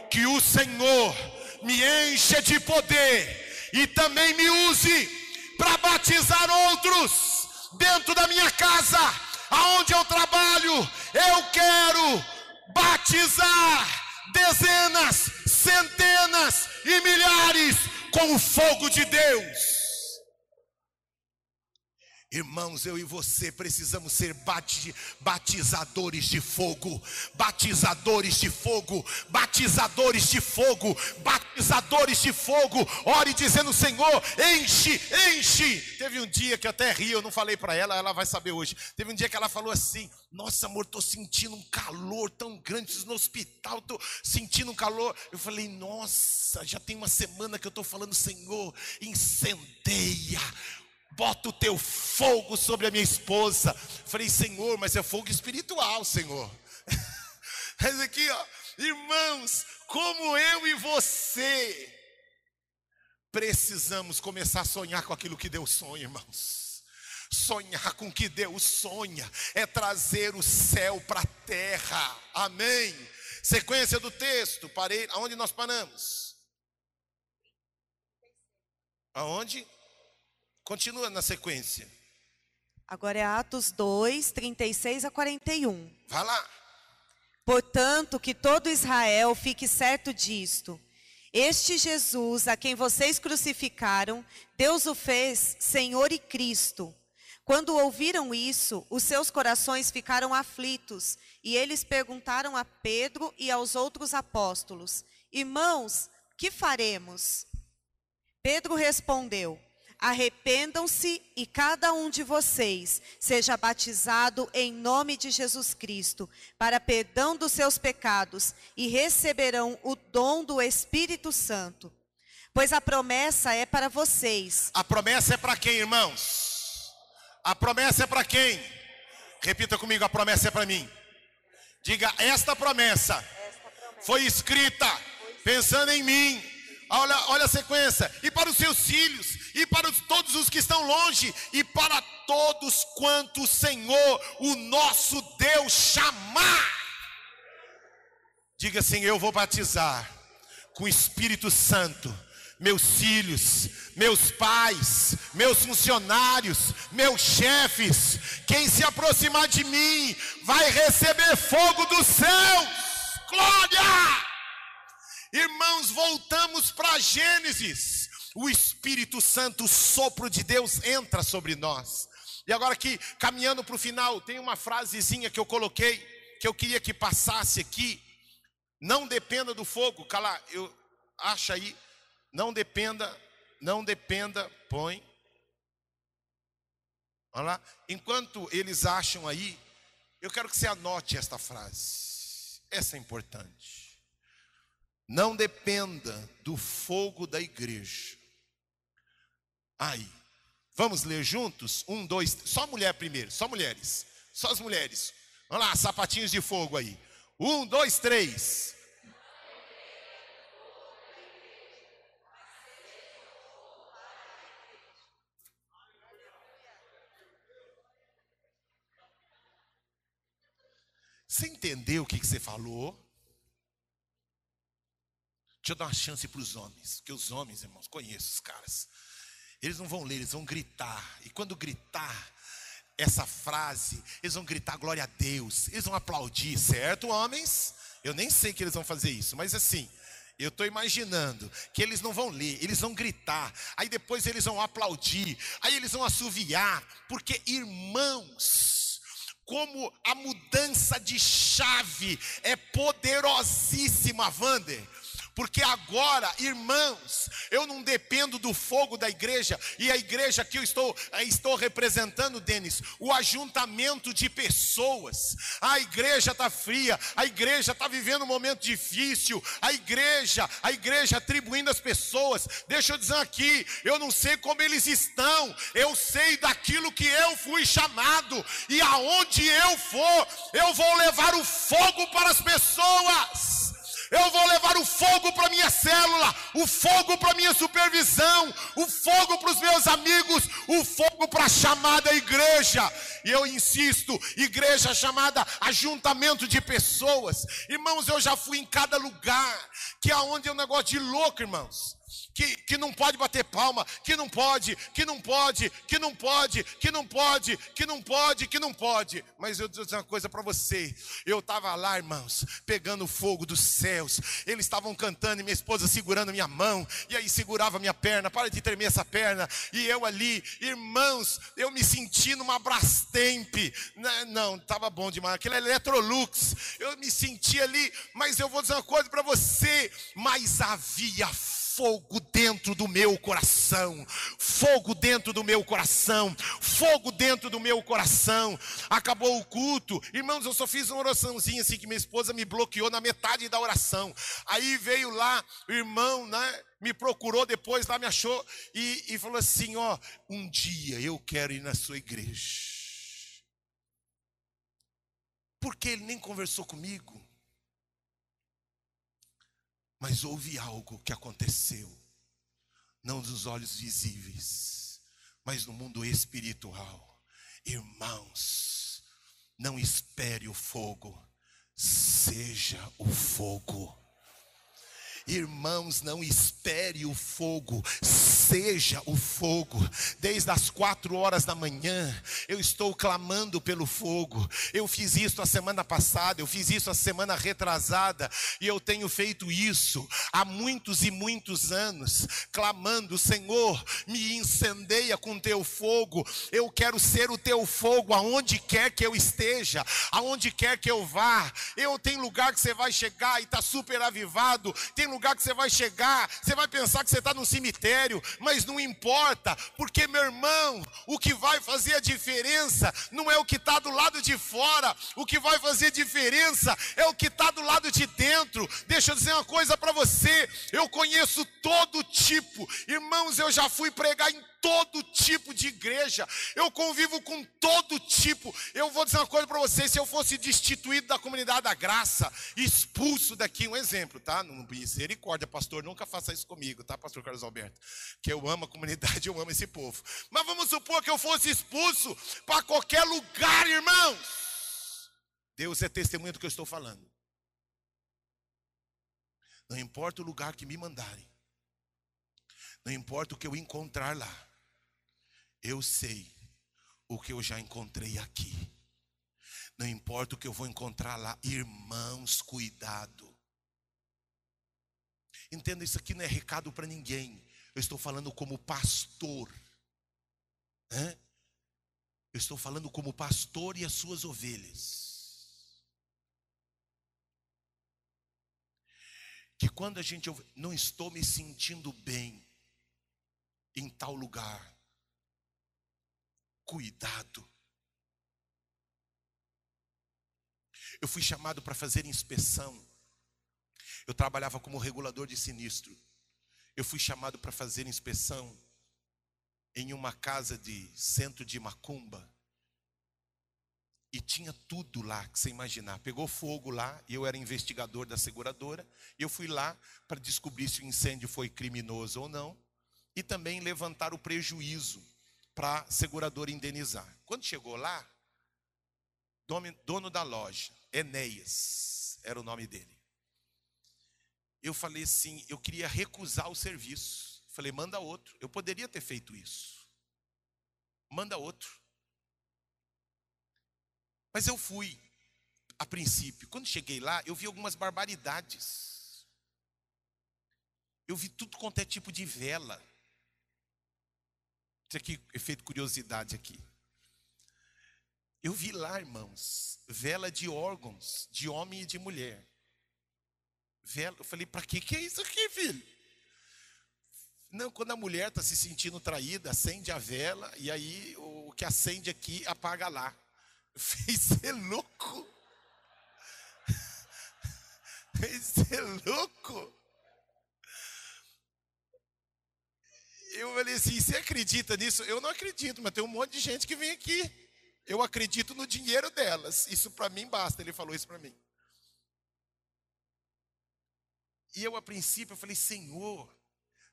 que o Senhor me encha de poder e também me use para batizar outros dentro da minha casa, aonde eu trabalho. Eu quero batizar dezenas, centenas e milhares com o fogo de Deus. Irmãos, eu e você precisamos ser batizadores de fogo, batizadores de fogo, batizadores de fogo, batizadores de fogo. Ore dizendo: Senhor, enche, enche. Teve um dia que eu até ri, eu não falei para ela, ela vai saber hoje. Teve um dia que ela falou assim: Nossa, amor, estou sentindo um calor tão grande no hospital, estou sentindo um calor. Eu falei: Nossa, já tem uma semana que eu estou falando, Senhor, incendeia bota o teu fogo sobre a minha esposa. Falei, Senhor, mas é fogo espiritual, Senhor. Mas aqui, ó, irmãos, como eu e você precisamos começar a sonhar com aquilo que Deus sonha, irmãos. Sonhar com o que Deus sonha é trazer o céu para a terra. Amém. Sequência do texto, parei, aonde nós paramos? Aonde? Continua na sequência. Agora é Atos 2, 36 a 41. Vai lá. Portanto, que todo Israel fique certo disto. Este Jesus, a quem vocês crucificaram, Deus o fez Senhor e Cristo. Quando ouviram isso, os seus corações ficaram aflitos, e eles perguntaram a Pedro e aos outros apóstolos: Irmãos, que faremos? Pedro respondeu: Arrependam-se e cada um de vocês seja batizado em nome de Jesus Cristo, para perdão dos seus pecados, e receberão o dom do Espírito Santo. Pois a promessa é para vocês. A promessa é para quem, irmãos? A promessa é para quem? Repita comigo: a promessa é para mim. Diga, esta promessa, esta promessa. foi escrita pensando em mim Olha, olha a sequência. E para os seus filhos, e para todos os que estão longe, e para todos quanto o Senhor, o nosso Deus, chamar. Diga assim: Eu vou batizar com o Espírito Santo meus filhos, meus pais, meus funcionários, meus chefes, quem se aproximar de mim vai receber fogo dos céus. Glória! Irmãos, voltamos para Gênesis. O Espírito Santo, o sopro de Deus, entra sobre nós. E agora aqui, caminhando para o final, tem uma frasezinha que eu coloquei, que eu queria que passasse aqui. Não dependa do fogo. Cala, eu acha aí. Não dependa, não dependa, põe. Olha lá. Enquanto eles acham aí, eu quero que você anote esta frase. Essa é importante. Não dependa do fogo da igreja. Aí, vamos ler juntos? Um, dois, só mulher primeiro, só mulheres, só as mulheres. Vamos lá, sapatinhos de fogo aí. Um, dois, três. Você entendeu o que, que você falou? Deixa eu dar uma chance para os homens, porque os homens, irmãos, conheço os caras. Eles não vão ler, eles vão gritar. E quando gritar essa frase, eles vão gritar glória a Deus. Eles vão aplaudir, certo, homens? Eu nem sei que eles vão fazer isso, mas assim, eu estou imaginando que eles não vão ler, eles vão gritar, aí depois eles vão aplaudir, aí eles vão assoviar, porque irmãos, como a mudança de chave é poderosíssima, Vander. Porque agora, irmãos, eu não dependo do fogo da igreja, e a igreja que eu estou, eh, estou representando, Denis, o ajuntamento de pessoas. A igreja está fria, a igreja está vivendo um momento difícil, a igreja, a igreja atribuindo as pessoas. Deixa eu dizer aqui, eu não sei como eles estão, eu sei daquilo que eu fui chamado, e aonde eu for, eu vou levar o fogo para as pessoas. Eu vou levar o fogo para minha célula, o fogo para minha supervisão, o fogo para os meus amigos, o fogo para a chamada igreja. E eu insisto, igreja chamada ajuntamento de pessoas. Irmãos, eu já fui em cada lugar, que é onde é um negócio de louco, irmãos que, que não pode bater palma, que não pode, que não pode, que não pode, que não pode, que não pode, que não pode. Mas eu dizer uma coisa para você. Eu estava lá, irmãos, pegando fogo dos céus. Eles estavam cantando e minha esposa segurando minha mão. E aí segurava minha perna, para de tremer essa perna. E eu ali, irmãos, eu me senti numa Brastemp. Né, não, estava bom demais. Aquilo é Electrolux. Eu me senti ali, mas eu vou dizer uma coisa para você. Mas havia fogo dentro do meu coração, fogo dentro do meu coração, fogo dentro do meu coração. Acabou o culto, irmãos, eu só fiz uma oraçãozinha assim que minha esposa me bloqueou na metade da oração. Aí veio lá o irmão, né? me procurou depois lá, me achou e, e falou assim: Ó, um dia eu quero ir na sua igreja. Porque ele nem conversou comigo. Mas houve algo que aconteceu, não dos olhos visíveis, mas no mundo espiritual. Irmãos, não espere o fogo, seja o fogo. Irmãos, não espere o fogo, seja o fogo. Desde as quatro horas da manhã, eu estou clamando pelo fogo. Eu fiz isso a semana passada, eu fiz isso a semana retrasada, e eu tenho feito isso há muitos e muitos anos, clamando: Senhor, me incendeia com teu fogo. Eu quero ser o teu fogo aonde quer que eu esteja, aonde quer que eu vá. Eu tenho lugar que você vai chegar e está super avivado, tem lugar que você vai chegar, você vai pensar que você está no cemitério, mas não importa, porque meu irmão, o que vai fazer a diferença não é o que está do lado de fora, o que vai fazer diferença é o que está do lado de dentro. Deixa eu dizer uma coisa para você: eu conheço todo tipo, irmãos, eu já fui pregar em todo tipo de igreja, eu convivo com todo tipo. Eu vou dizer uma coisa para vocês: se eu fosse destituído da comunidade da graça, expulso daqui, um exemplo, tá? Não misericórdia, pastor, nunca faça isso comigo, tá, pastor Carlos Alberto? Que eu amo a comunidade, eu amo esse povo. Mas vamos supor que eu fosse expulso para qualquer lugar, irmãos. Deus é testemunha do que eu estou falando. Não importa o lugar que me mandarem, não importa o que eu encontrar lá, eu sei o que eu já encontrei aqui. Não importa o que eu vou encontrar lá, irmãos, cuidado. Entenda, isso aqui não é recado para ninguém. Eu estou falando como pastor. Hã? Eu estou falando como pastor e as suas ovelhas. Que quando a gente não estou me sentindo bem em tal lugar, cuidado. Eu fui chamado para fazer inspeção. Eu trabalhava como regulador de sinistro. Eu fui chamado para fazer inspeção em uma casa de centro de macumba. E tinha tudo lá que você imaginar. Pegou fogo lá, e eu era investigador da seguradora. Eu fui lá para descobrir se o incêndio foi criminoso ou não. E também levantar o prejuízo para a seguradora indenizar. Quando chegou lá, dono da loja, Enéas, era o nome dele. Eu falei assim, eu queria recusar o serviço. Falei, manda outro. Eu poderia ter feito isso. Manda outro. Mas eu fui, a princípio. Quando cheguei lá, eu vi algumas barbaridades. Eu vi tudo quanto é tipo de vela. Isso aqui, efeito curiosidade aqui. Eu vi lá, irmãos, vela de órgãos, de homem e de mulher. Vela, eu falei, para que que é isso aqui, filho? Não, quando a mulher está se sentindo traída, acende a vela e aí o que acende aqui apaga lá. Eu falei, é louco? Você é louco? Eu falei assim: você acredita nisso? Eu não acredito, mas tem um monte de gente que vem aqui. Eu acredito no dinheiro delas. Isso para mim basta. Ele falou isso para mim. E eu, a princípio, eu falei: Senhor,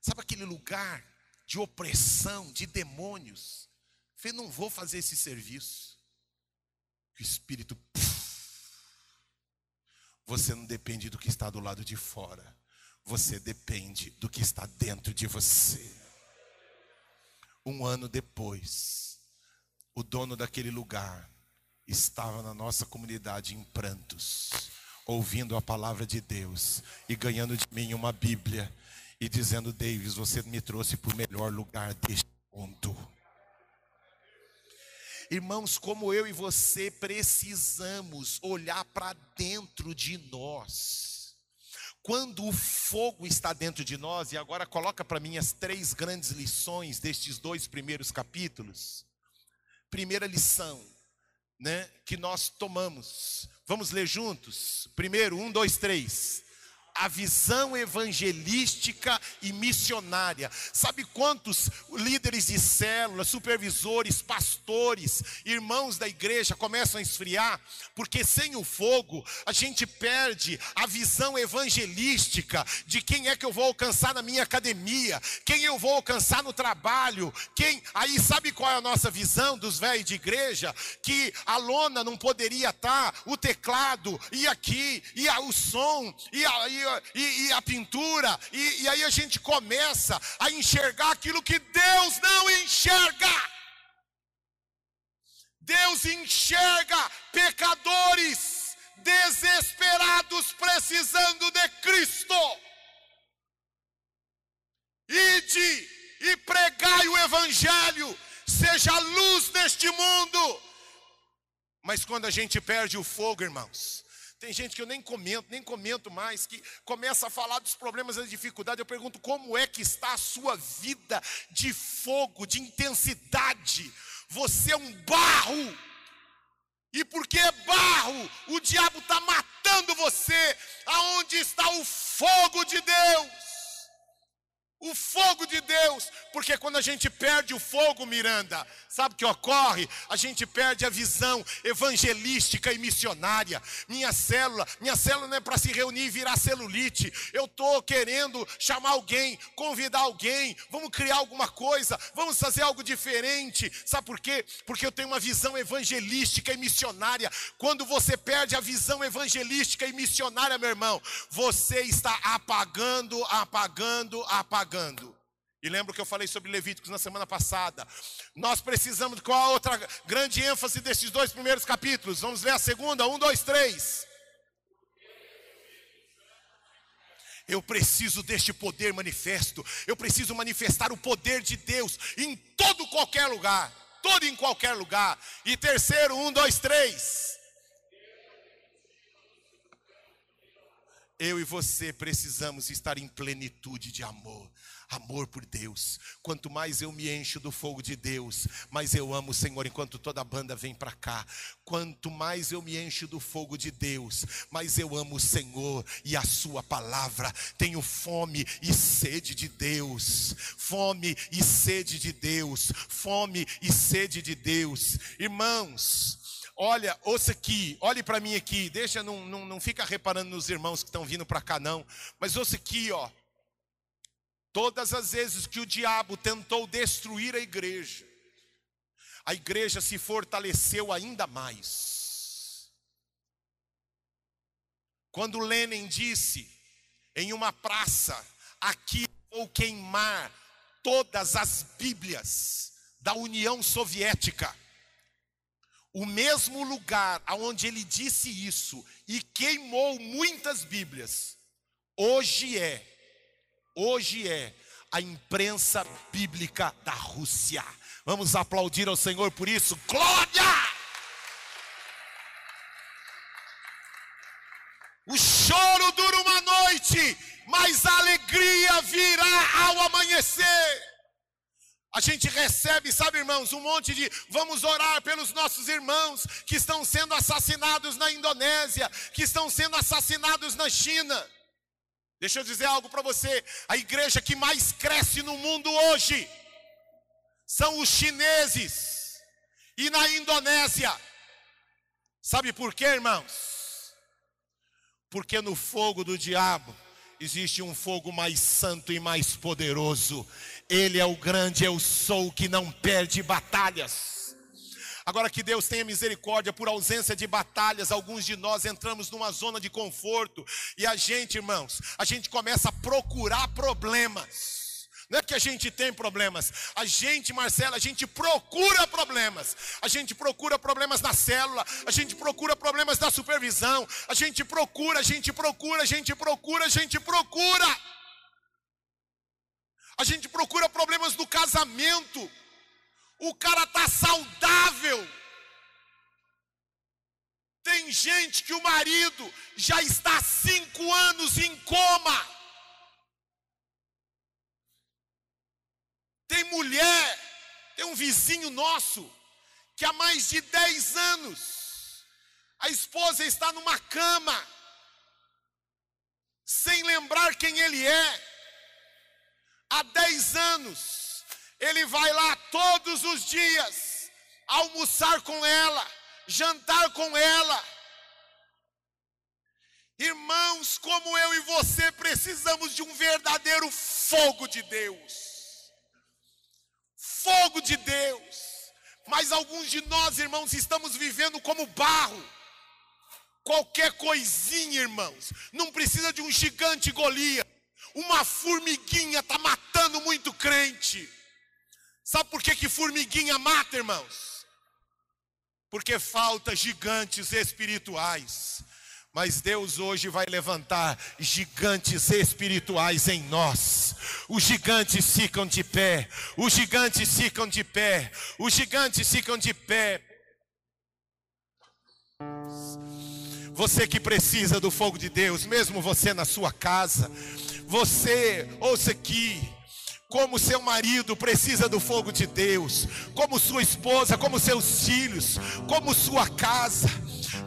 sabe aquele lugar de opressão, de demônios? Eu falei: não vou fazer esse serviço. O Espírito. Você não depende do que está do lado de fora. Você depende do que está dentro de você. Um ano depois, o dono daquele lugar estava na nossa comunidade em prantos, ouvindo a palavra de Deus e ganhando de mim uma Bíblia e dizendo: Davis, você me trouxe para o melhor lugar deste mundo. Irmãos, como eu e você precisamos olhar para dentro de nós quando o fogo está dentro de nós, e agora coloca para mim as três grandes lições destes dois primeiros capítulos. Primeira lição, né, que nós tomamos. Vamos ler juntos? Primeiro, um, dois, três. A visão evangelística e missionária. Sabe quantos líderes de células, supervisores, pastores, irmãos da igreja começam a esfriar? Porque sem o fogo a gente perde a visão evangelística de quem é que eu vou alcançar na minha academia, quem eu vou alcançar no trabalho, quem. Aí sabe qual é a nossa visão dos velhos de igreja? Que a lona não poderia estar, o teclado, e aqui, e o som, e a, e e, a pintura, e, e aí a gente começa a enxergar aquilo que Deus não enxerga. Deus enxerga pecadores desesperados precisando de Cristo. Ide e pregai o Evangelho, seja luz neste mundo. Mas quando a gente perde o fogo, irmãos, tem gente que eu nem comento, nem comento mais, que começa a falar dos problemas das dificuldades. Eu pergunto como é que está a sua vida de fogo, de intensidade. Você é um barro. E porque é barro, o diabo está matando você. Aonde está o fogo de Deus? O fogo de Deus, porque quando a gente perde o fogo, Miranda, sabe o que ocorre? A gente perde a visão evangelística e missionária. Minha célula, minha célula não é para se reunir e virar celulite. Eu estou querendo chamar alguém, convidar alguém, vamos criar alguma coisa, vamos fazer algo diferente. Sabe por quê? Porque eu tenho uma visão evangelística e missionária. Quando você perde a visão evangelística e missionária, meu irmão, você está apagando, apagando, apagando pagando. E lembro que eu falei sobre Levíticos na semana passada. Nós precisamos, qual a outra grande ênfase desses dois primeiros capítulos? Vamos ler a segunda, um, dois, três. Eu preciso deste poder manifesto. Eu preciso manifestar o poder de Deus em todo qualquer lugar. Todo em qualquer lugar. E terceiro, um, dois, três. Eu e você precisamos estar em plenitude de amor. Amor por Deus. Quanto mais eu me encho do fogo de Deus, mais eu amo o Senhor enquanto toda a banda vem para cá. Quanto mais eu me encho do fogo de Deus, mais eu amo o Senhor e a Sua palavra. Tenho fome e sede de Deus. Fome e sede de Deus. Fome e sede de Deus. Irmãos, Olha, ouça aqui, olhe para mim aqui, deixa, não, não, não fica reparando nos irmãos que estão vindo para cá, não. Mas ouça aqui, ó. Todas as vezes que o diabo tentou destruir a igreja, a igreja se fortaleceu ainda mais. Quando Lenin disse em uma praça: Aqui vou queimar todas as Bíblias da União Soviética o mesmo lugar aonde ele disse isso e queimou muitas Bíblias, hoje é, hoje é a imprensa bíblica da Rússia. Vamos aplaudir ao Senhor por isso. Glória! O choro dura uma noite, mas a alegria virá ao amanhecer. A gente recebe, sabe, irmãos, um monte de. Vamos orar pelos nossos irmãos que estão sendo assassinados na Indonésia, que estão sendo assassinados na China. Deixa eu dizer algo para você: a igreja que mais cresce no mundo hoje são os chineses e na Indonésia. Sabe por quê, irmãos? Porque no fogo do diabo existe um fogo mais santo e mais poderoso. Ele é o grande eu sou que não perde batalhas. Agora que Deus tenha misericórdia por ausência de batalhas, alguns de nós entramos numa zona de conforto e a gente, irmãos, a gente começa a procurar problemas. Não é que a gente tem problemas, a gente, Marcela, a gente procura problemas. A gente procura problemas na célula, a gente procura problemas na supervisão, a gente procura, a gente procura, a gente procura, a gente procura. A gente procura problemas no casamento. O cara está saudável. Tem gente que o marido já está há cinco anos em coma. Tem mulher, tem um vizinho nosso, que há mais de dez anos, a esposa está numa cama. sem lembrar quem ele é. Há dez anos, ele vai lá todos os dias almoçar com ela, jantar com ela. Irmãos, como eu e você precisamos de um verdadeiro fogo de Deus. Fogo de Deus. Mas alguns de nós, irmãos, estamos vivendo como barro. Qualquer coisinha, irmãos, não precisa de um gigante Golias. Uma formiguinha está matando muito crente. Sabe por que, que formiguinha mata, irmãos? Porque falta gigantes espirituais. Mas Deus hoje vai levantar gigantes espirituais em nós. Os gigantes ficam de pé. Os gigantes ficam de pé. Os gigantes ficam de pé. Você que precisa do fogo de Deus, mesmo você na sua casa, você, ouça aqui, como seu marido precisa do fogo de Deus, como sua esposa, como seus filhos, como sua casa.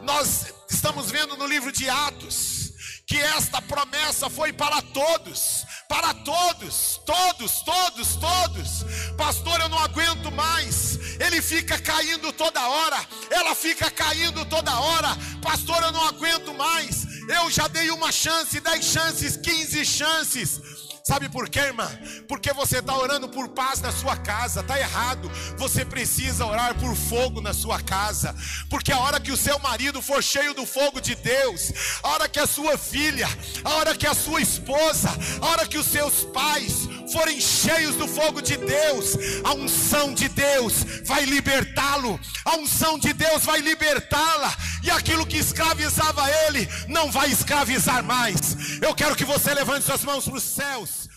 Nós estamos vendo no livro de Atos que esta promessa foi para todos, para todos, todos, todos, todos. Pastor, eu não aguento mais. Ele fica caindo toda hora, ela fica caindo toda hora. Pastor, eu não aguento mais. Eu já dei uma chance, dez chances, quinze chances. Sabe por quê, irmã? Porque você está orando por paz na sua casa, está errado. Você precisa orar por fogo na sua casa, porque a hora que o seu marido for cheio do fogo de Deus, a hora que a sua filha, a hora que a sua esposa, a hora que os seus pais forem cheios do fogo de Deus, a unção de Deus vai libertá-lo, a unção de Deus vai libertá-la, e aquilo que escravizava ele não vai escravizar mais. Eu quero que você levante suas mãos para os céus.